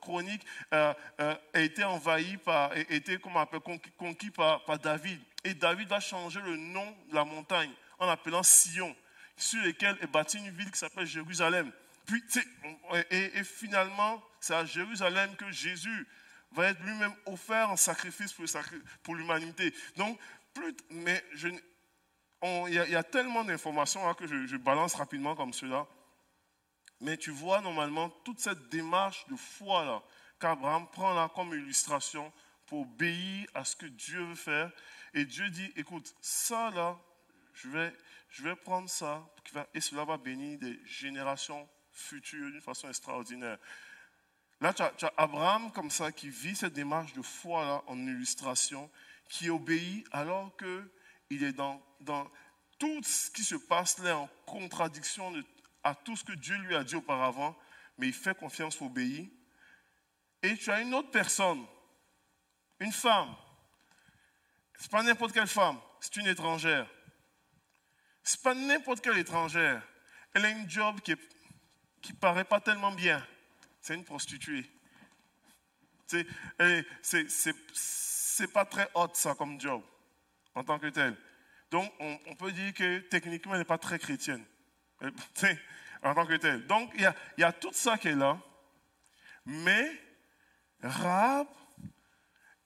Chronique euh, euh, a été envahi par, a été comme appelle, conquis, par, David. Et David a changé le nom de la montagne en appelant Sion, sur lequel est bâtie une ville qui s'appelle Jérusalem. Puis, et, finalement, c'est à Jérusalem que Jésus va être lui-même offert en sacrifice pour, l'humanité. Donc, mais il y, a tellement d'informations hein, que je, balance rapidement comme cela. Mais tu vois normalement toute cette démarche de foi là qu'Abraham prend là comme illustration pour obéir à ce que Dieu veut faire. Et Dieu dit, écoute, ça là, je vais, je vais prendre ça et cela va bénir des générations futures d'une façon extraordinaire. Là, tu as, Abraham comme ça qui vit cette démarche de foi là en illustration, qui obéit alors qu'il est dans, dans tout ce qui se passe là en contradiction de à tout ce que Dieu lui a dit auparavant, mais il fait confiance obéir. Et tu as une autre personne, une femme. Ce n'est pas n'importe quelle femme, c'est une étrangère. Ce n'est pas n'importe quelle étrangère. Elle a une job qui ne paraît pas tellement bien. C'est une prostituée. C'est n'est pas très hot ça comme job en tant que tel. Donc on, on peut dire que techniquement elle n'est pas très chrétienne. en tant que tel. Donc, il y, a, tout ça qui est là. Mais Rahab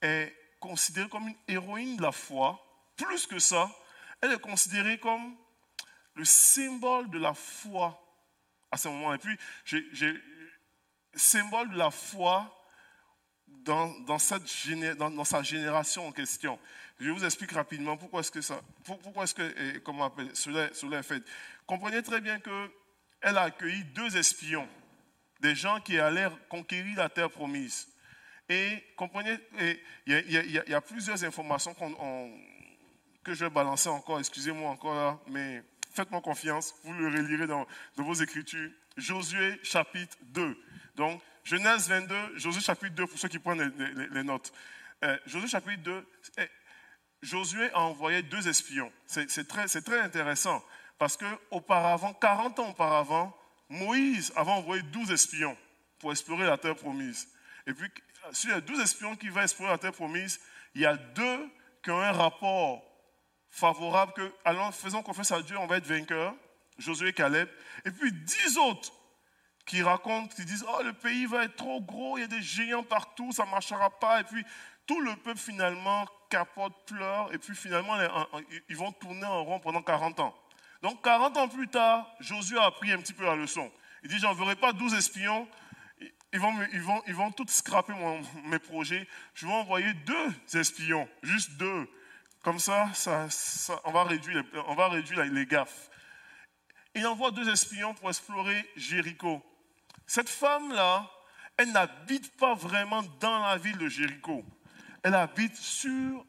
est considérée comme une héroïne de la foi. Plus que ça, elle est considérée comme le symbole de la foi à ce moment. Et puis, j'ai symbole de la foi dans, dans, cette, dans, dans, sa génération en question. Je vous explique rapidement pourquoi est-ce que ça, pourquoi est-ce que, comment appelle, cela, cela est fait. Comprenez très bien qu'elle a accueilli deux espions, des gens qui allaient conquérir la terre promise. Et comprenez, il y, a plusieurs informations que je vais balancer encore, excusez-moi encore là, mais faites-moi confiance, vous le relirez dans, vos écritures. Josué chapitre 2. Donc, Genèse 22, Josué chapitre 2, pour ceux qui prennent les, notes. Euh, Josué chapitre 2, eh, Josué a envoyé deux espions. C'est très, intéressant. Parce qu'auparavant, 40 ans auparavant, Moïse avait envoyé 12 espions pour explorer la terre promise. Et puis, sur les 12 espions qui vont explorer la terre promise, il y a deux qui ont un rapport favorable que, allons, faisons confiance à Dieu, on va être vainqueur. Josué et Caleb, et puis dix autres qui racontent, qui disent, oh, le pays va être trop gros, il y a des géants partout, ça ne marchera pas, et puis tout le peuple finalement capote, pleure, et puis finalement ils vont tourner en rond pendant 40 ans. Donc 40 ans plus tard, Josué a appris un petit peu la leçon. Il dit, j'enverrai pas 12 espions, ils vont, ils vont, ils vont tous scraper mes projets. Je vais envoyer deux espions, juste deux. Comme ça, ça, on va réduire, on va réduire les gaffes. Il envoie deux espions pour explorer Jéricho. Cette femme-là, elle n'habite pas vraiment dans la ville de Jéricho. Elle habite sur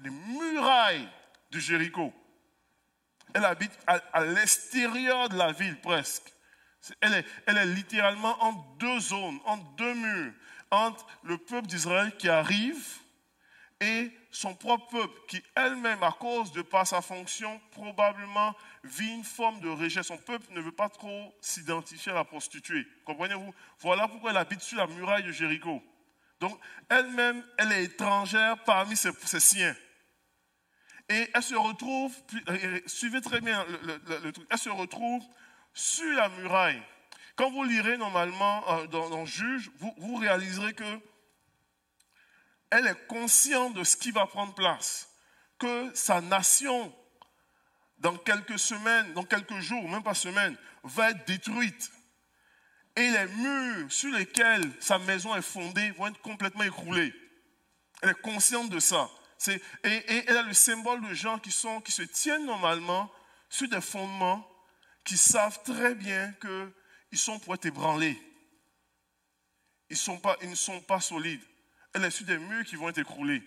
les murailles de Jéricho. Elle habite à l'extérieur de la ville presque. Elle est, littéralement en deux zones, en deux murs, entre le peuple d'Israël qui arrive et son propre peuple, qui elle-même, à cause de par sa fonction, probablement vit une forme de rejet. Son peuple ne veut pas trop s'identifier à la prostituée. Comprenez-vous? Voilà pourquoi elle habite sur la muraille de Jéricho. Donc, elle-même, elle est étrangère parmi ses, siens. Et elle se retrouve, euh, suivez très bien le truc, elle se retrouve sur la muraille. Quand vous lirez normalement euh, dans, Juge, vous, réaliserez que elle est consciente de ce qui va prendre place, que sa nation, dans quelques semaines, dans quelques jours, même pas semaines, va être détruite. Et les murs sur lesquels sa maison est fondée vont être complètement écroulés. Elle est consciente de ça. Et, elle a le symbole de gens qui, sont, qui se tiennent normalement sur des fondements qui savent très bien qu'ils sont pour être ébranlés. Ils ne sont pas solides. Elle est sur des murs qui vont être écroulés.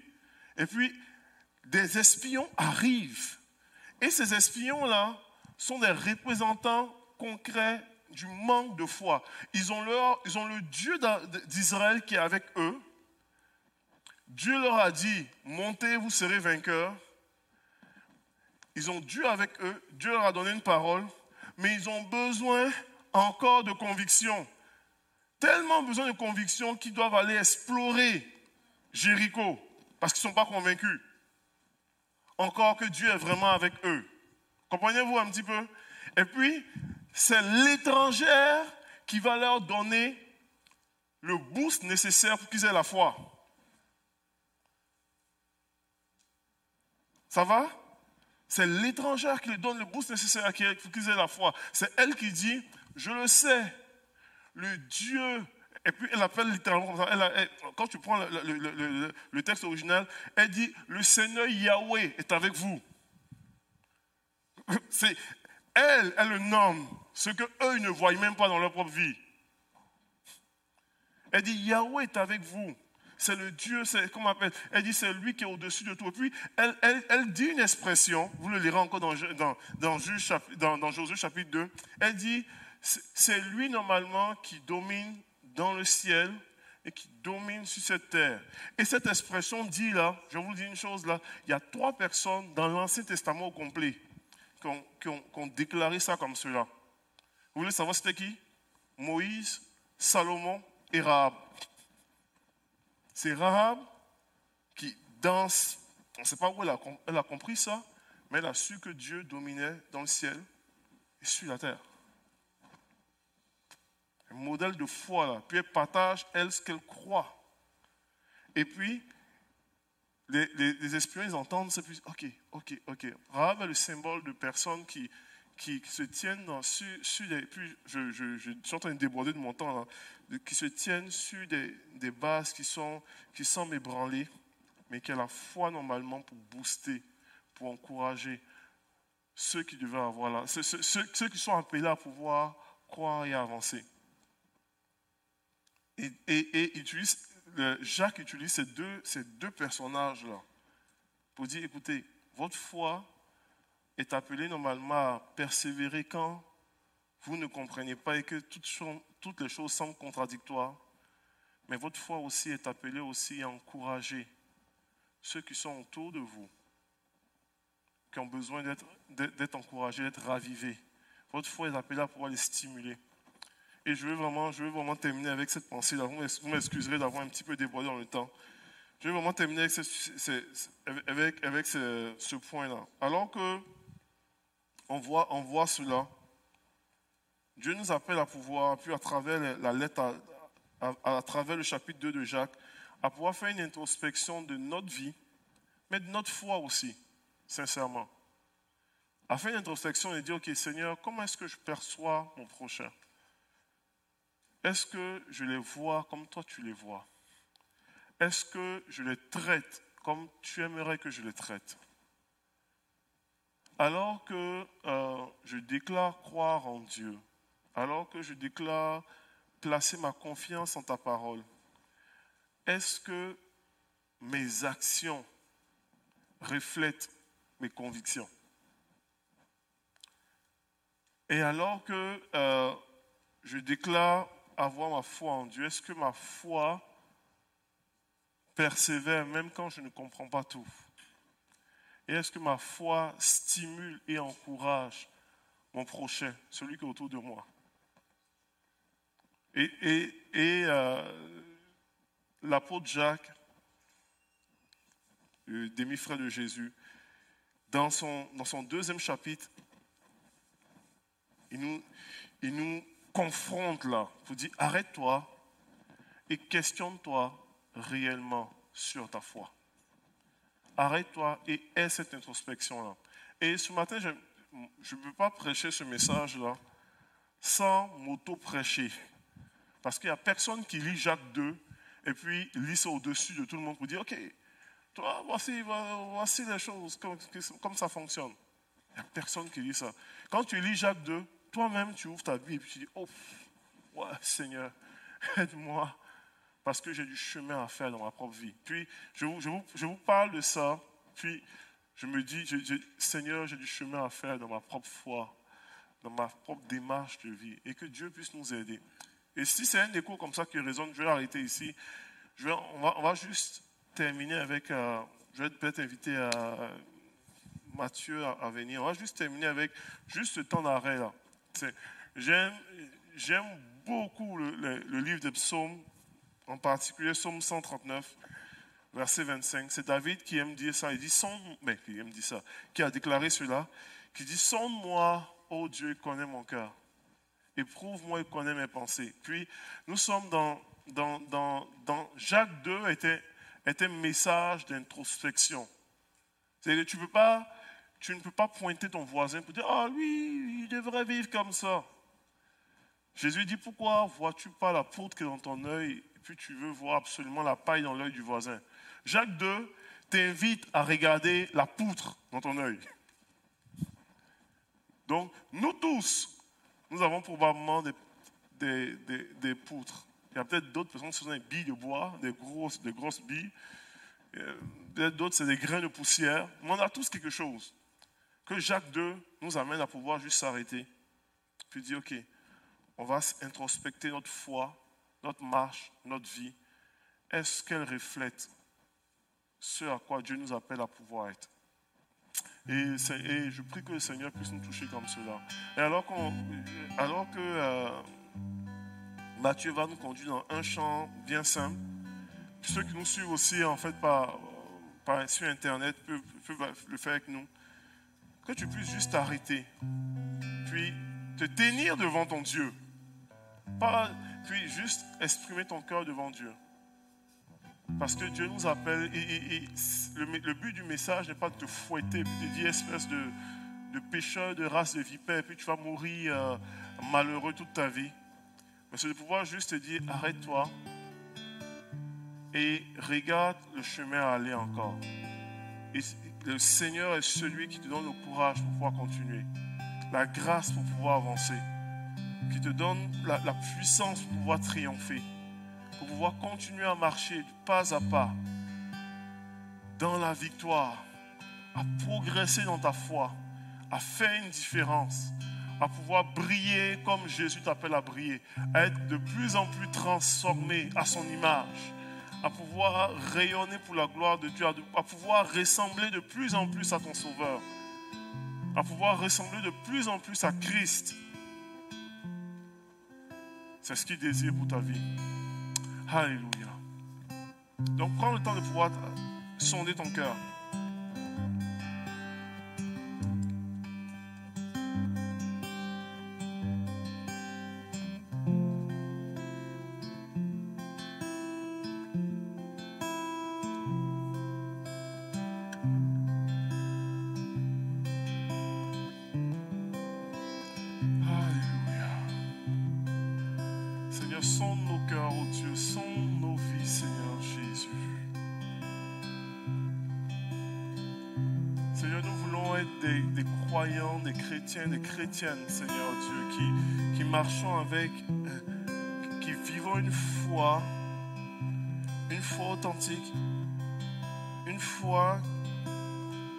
Et puis, des espions arrivent. Et ces espions-là sont des représentants concrets du manque de foi. Ils ont, leur, ils ont le Dieu d'Israël qui est avec eux. Dieu leur a dit, montez, vous serez vainqueurs. Ils ont Dieu avec eux. Dieu leur a donné une parole mais ils ont besoin encore de conviction. Tellement besoin de conviction qu'ils doivent aller explorer Jéricho parce qu'ils ne sont pas convaincus. Encore que Dieu est vraiment avec eux. Comprenez-vous un petit peu? Et puis, c'est l'étrangère qui va leur donner le boost nécessaire pour qu'ils aient la foi. Ça va? C'est l'étrangère qui lui donne le boost nécessaire à qu'ils aient la foi. C'est elle qui dit, je le sais, le Dieu, et puis elle appelle littéralement quand tu prends le, texte original, elle dit, le Seigneur Yahweh est avec vous. C'est elle, elle le nomme, ce que eux ne voient même pas dans leur propre vie. Elle dit, Yahweh est avec vous c'est le Dieu, c'est comment on appelle? Elle dit c'est lui qui est au-dessus de tout. Et puis elle, elle, dit une expression, vous le lirez encore dans, dans, dans, dans Josué chapitre 2. Elle dit c'est lui normalement qui domine dans le ciel et qui domine sur cette terre. Et cette expression dit là, je vous dis une chose là, il y a trois personnes dans l'Ancien Testament au complet qui ont, déclaré ça comme cela. Vous voulez savoir c'était qui? Moïse, Salomon et Rahab. C'est Rahab qui danse. On ne sait pas où elle a, compris ça, mais elle a su que Dieu dominait dans le ciel et sur la terre. Un modèle de foi là. Puis elle partage, elle, ce qu'elle croit. Et puis, les, les, espions, ils entendent, c'est plus, ok, ok, ok. Rahab est le symbole de personnes qui, qui, se tiennent dans, sur, puis je, je, je, suis en train de déborder de mon temps, qui se tiennent sur des, des, bases qui, sont, qui semblent ébranlées, mais qui ont la foi normalement pour booster, pour encourager ceux qui devaient avoir là, ceux, ceux, ceux, qui sont appelés à pouvoir croire et avancer. Et, Jacques utilise ces deux, personnages-là pour dire, écoutez, votre foi est appelé normalement à persévérer quand vous ne comprenez pas et que toutes, les choses semblent contradictoires. Mais votre foi aussi est appelée aussi à encourager ceux qui sont autour de vous, qui ont besoin d'être encouragés, d'être ravivés. Votre foi est appelée à pouvoir les stimuler. Et je veux vraiment, je veux vraiment terminer avec cette pensée-là. Vous m'excuserez d'avoir un petit peu débordé dans le temps. Je veux vraiment terminer avec ce, avec, ce point-là. Alors que on voit, on voit cela. Dieu nous appelle à pouvoir, puis à travers la lettre, à travers le chapitre 2 de Jacques, à pouvoir faire une introspection de notre vie, mais de notre foi aussi, sincèrement. À faire une introspection et dire, OK Seigneur, comment est-ce que je perçois mon prochain? Est-ce que je les vois comme toi tu les vois? Est-ce que je les traite comme tu aimerais que je les traite? Alors que euh, je déclare croire en Dieu, alors que je déclare placer ma confiance en ta parole, est-ce que mes actions reflètent mes convictions? Et alors que euh, je déclare avoir ma foi en Dieu, est-ce que ma foi persévère même quand je ne comprends pas tout? Et est-ce que ma foi stimule et encourage mon prochain, celui qui est autour de moi? Et, euh, l'apôtre Jacques, le demi-frère de Jésus, dans son, dans son deuxième chapitre, il nous, il nous confronte là, il dit arrête-toi et questionne-toi réellement sur ta foi. Arrête-toi et aie cette introspection-là. Et ce matin, je ne peux pas prêcher ce message-là sans m'auto-prêcher. Parce qu'il n'y a personne qui lit Jacques 2 et puis lit ça au-dessus de tout le monde pour dire, OK, toi, voici, voici les choses, comme, comme ça fonctionne. Il n'y a personne qui lit ça. Quand tu lis Jacques 2, toi-même, tu ouvres ta Bible et tu dis, oh, ouais, Seigneur, aide-moi, parce que j'ai du chemin à faire dans ma propre vie. Puis, je vous, parle de ça, puis je me dis, Seigneur, j'ai du chemin à faire dans ma propre foi, dans ma propre démarche de vie, et que Dieu puisse nous aider. Et si c'est un écho comme ça qui résonne, je vais arrêter ici. On, va, juste terminer avec, euh, je vais peut-être inviter euh, Mathieu à, à venir. On va juste terminer avec juste ce temps d'arrêt là. J'aime, beaucoup le, livre des psaumes, en particulier Psaume 139, verset 25. C'est David qui aime dire ça. Il dit, sonde, mais qui aime dire ça, qui a déclaré cela, qui dit, sonde-moi, ô Dieu, connais mon cœur. Éprouve-moi et connais mes pensées. Puis, nous sommes dans, dans, dans, dans Jacques 2 était, était un message d'introspection. C'est-à-dire que tu, peux pas, tu ne peux pas pointer ton voisin pour dire Ah, lui, il devrait vivre comme ça. Jésus dit Pourquoi vois-tu pas la poutre qui est dans ton œil et puis tu veux voir absolument la paille dans l'œil du voisin? Jacques 2 t'invite à regarder la poutre dans ton œil. Donc, nous tous, nous avons probablement des, des, des, des poutres. Il y a peut-être d'autres personnes qui sont des billes de bois, des grosses, des grosses billes. Euh, Peut-être d'autres, c'est des grains de poussière. Mais on a tous quelque chose que Jacques 2 nous amène à pouvoir juste s'arrêter. Puis dire, OK, on va introspecter notre foi, notre marche, notre vie. Est-ce qu'elle reflète ce à quoi Dieu nous appelle à pouvoir être? Et, je prie que le Seigneur puisse nous toucher comme cela. Et alors, alors que euh, Matthieu va nous conduire dans un chant bien simple, ceux qui nous suivent aussi en fait par, par- sur Internet peuvent le faire avec nous, que tu puisses juste t'arrêter, puis te tenir devant ton Dieu, puis juste exprimer ton cœur devant Dieu. Parce que Dieu nous appelle et, le, but du message n'est pas de te fouetter, puis de dire espèce de, pécheur, de race de vipère, puis tu vas mourir euh, malheureux toute ta vie. Mais c'est de pouvoir juste te dire arrête-toi et regarde le chemin à aller encore. Le Seigneur est celui qui te donne le courage pour pouvoir continuer, la grâce pour pouvoir avancer, qui te donne la, puissance pour pouvoir triompher pour pouvoir continuer à marcher pas à pas dans la victoire, à progresser dans ta foi, à faire une différence, à pouvoir briller comme Jésus t'appelle à briller, à être de plus en plus transformé à son image, à pouvoir rayonner pour la gloire de Dieu, à, pouvoir ressembler de plus en plus à ton Sauveur, à pouvoir ressembler de plus en plus à Christ. C'est ce qu'il désire pour ta vie. Alléluia. Donc prends le temps de pouvoir sonder ton cœur. Des chrétiens, des chrétiennes, Seigneur Dieu, qui, qui marchons avec, euh, qui vivons une foi, une foi authentique, une foi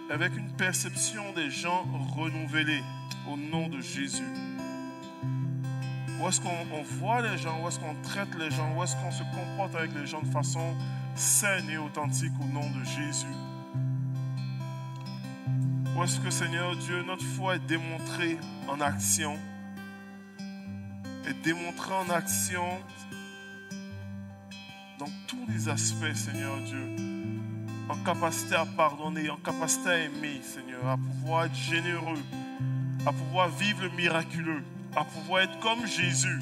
avec une perception des gens renouvelée au nom de Jésus. Où est-ce qu'on on voit les gens, où est-ce qu'on traite les gens, où est-ce qu'on se comporte avec les gens de façon saine et authentique au nom de Jésus? Est-ce que Seigneur Dieu, notre foi est démontrée en action, est démontrée en action dans tous les aspects, Seigneur Dieu. En capacité à pardonner, en capacité à aimer, Seigneur, à pouvoir être généreux, à pouvoir vivre le miraculeux, à pouvoir être comme Jésus,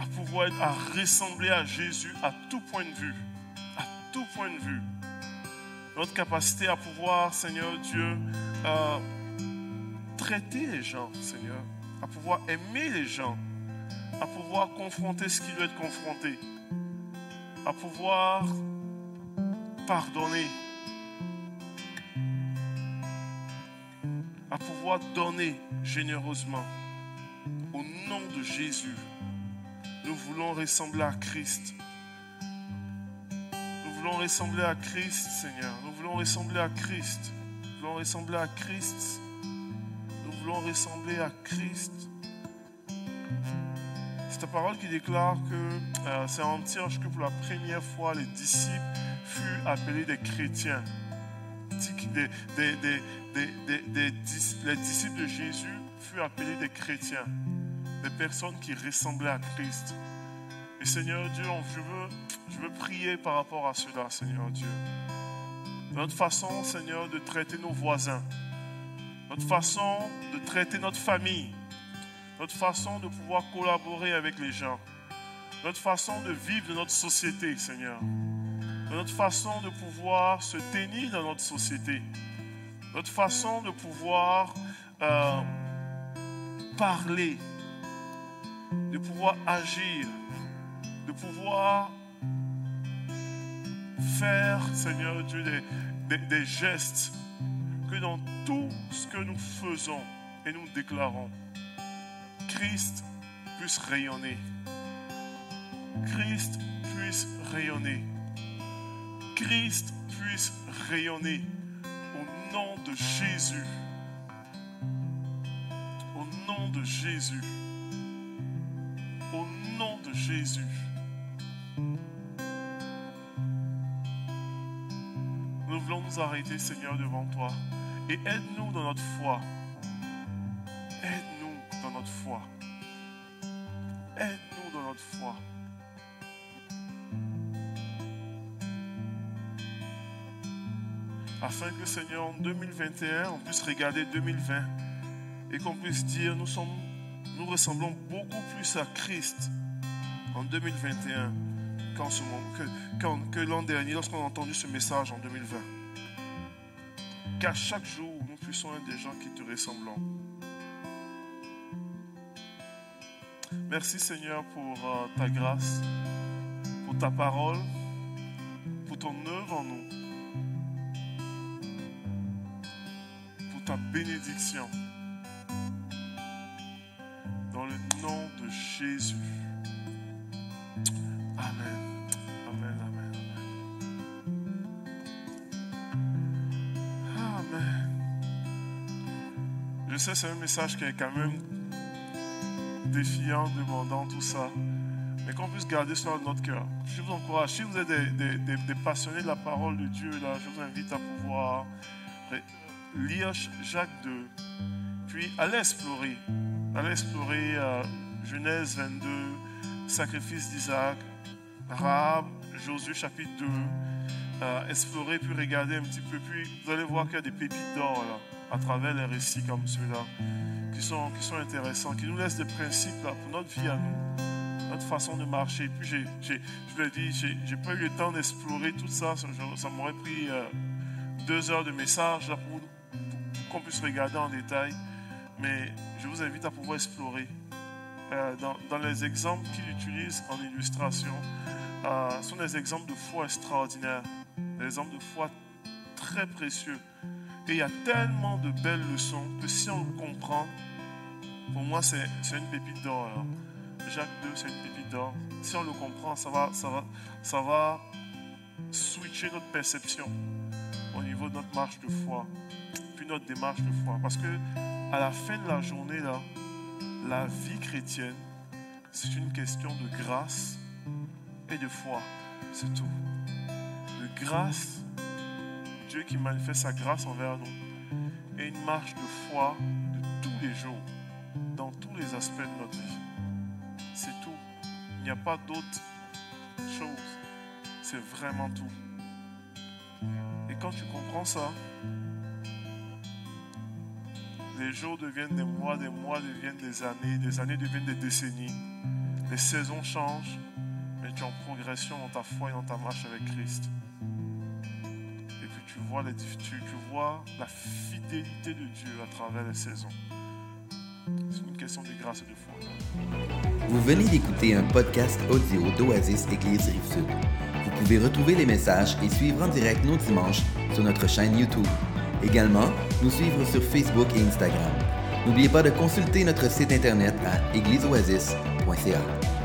à pouvoir être, à ressembler à Jésus à tout point de vue, à tout point de vue. Notre capacité à pouvoir, Seigneur Dieu, euh, traiter les gens, Seigneur, à pouvoir aimer les gens, à pouvoir confronter ce qui doit être confronté, à pouvoir pardonner, à pouvoir donner généreusement. Au nom de Jésus, nous voulons ressembler à Christ. Nous voulons ressembler à Christ, Seigneur. Nous voulons ressembler à Christ. Nous voulons ressembler à Christ. Nous voulons ressembler à Christ. C'est ta parole qui déclare que euh, c'est en Antioche que pour la première fois les disciples furent appelés des chrétiens. Les disciples de Jésus furent appelés des chrétiens, des personnes qui ressemblaient à Christ. Et Seigneur Dieu, je veux, prier par rapport à cela, Seigneur Dieu. Notre façon, Seigneur, de traiter nos voisins, notre façon de traiter notre famille, notre façon de pouvoir collaborer avec les gens, notre façon de vivre de notre société, Seigneur, notre façon de pouvoir se tenir dans notre société, notre façon de pouvoir euh, parler, de pouvoir agir, de pouvoir faire, Seigneur Dieu, des, gestes que dans tout ce que nous faisons et nous déclarons, Christ puisse rayonner. Christ puisse rayonner. Christ puisse rayonner au nom de Jésus. Au nom de Jésus. Au nom de Jésus. Nous arrêter, Seigneur, devant toi. Et aide-nous dans notre foi. Aide-nous dans notre foi. Aide-nous dans notre foi. Afin que, Seigneur, en 2021, on puisse regarder 2020 et qu'on puisse dire, nous, sommes, nous ressemblons beaucoup plus à Christ en 2021 qu'en ce moment, que, que l'an dernier, lorsqu'on a entendu ce message en 2020. Qu'à chaque jour, nous puissions être des gens qui te ressemblons. Merci Seigneur pour euh, ta grâce, pour ta parole, pour ton œuvre en nous, pour ta bénédiction. Dans le nom de Jésus. Sais, c'est un message qui est quand même défiant, demandant tout ça, mais qu'on puisse garder cela dans notre cœur. Je vous encourage, si vous êtes des, passionnés de la parole de Dieu, là, je vous invite à pouvoir lire Jacques 2, puis allez explorer, allez explorer euh, Genèse 22, sacrifice d'Isaac, Rahab, Josué chapitre 2, euh, explorer, puis regarder un petit peu, puis vous allez voir qu'il y a des pépites d'or là, à travers les récits comme ceux-là qui sont, qui sont intéressants, qui nous laissent des principes pour notre vie à nous, notre façon de marcher. Puis j'ai, j'ai- je vous l'ai dit, j'ai, pas eu le temps d'explorer tout ça. Ça, m'aurait pris euh, deux heures de message pour qu'on puisse regarder en détail. Mais je vous invite à pouvoir explorer. euh, dans, dans les exemples qu'il utilise en illustration, euh, sont des exemples de foi extraordinaires, des exemples de foi très précieux. Et il y a tellement de belles leçons que si on le comprend, pour moi, c'est une pépite d'or. Jacques II, c'est une pépite d'or. Si on le comprend, ça va, ça va, ça va switcher notre perception au niveau de notre marche de foi, puis notre démarche de foi. Parce que à la fin de la journée, là, la vie chrétienne, c'est une question de grâce et de foi. C'est tout. De grâce, Dieu qui manifeste sa grâce envers nous, et une marche de foi de tous les jours, dans tous les aspects de notre vie. C'est tout. Il n'y a pas d'autre chose. C'est vraiment tout. Et quand tu comprends ça, les jours deviennent des mois, des mois deviennent des années, des années deviennent des décennies. Les saisons changent, mais tu es en progression dans ta foi et dans ta marche avec Christ. Vois, les, tu vois la fidélité de Dieu à travers les saisons. C'est une question de grâce et de foi. Vous venez d'écouter un podcast audio d'Oasis Église Rive-Sud. Vous pouvez retrouver les messages et suivre en direct nos dimanches sur notre chaîne YouTube. Également, nous suivre sur Facebook et Instagram. N'oubliez pas de consulter notre site internet à égliseoasis.ca.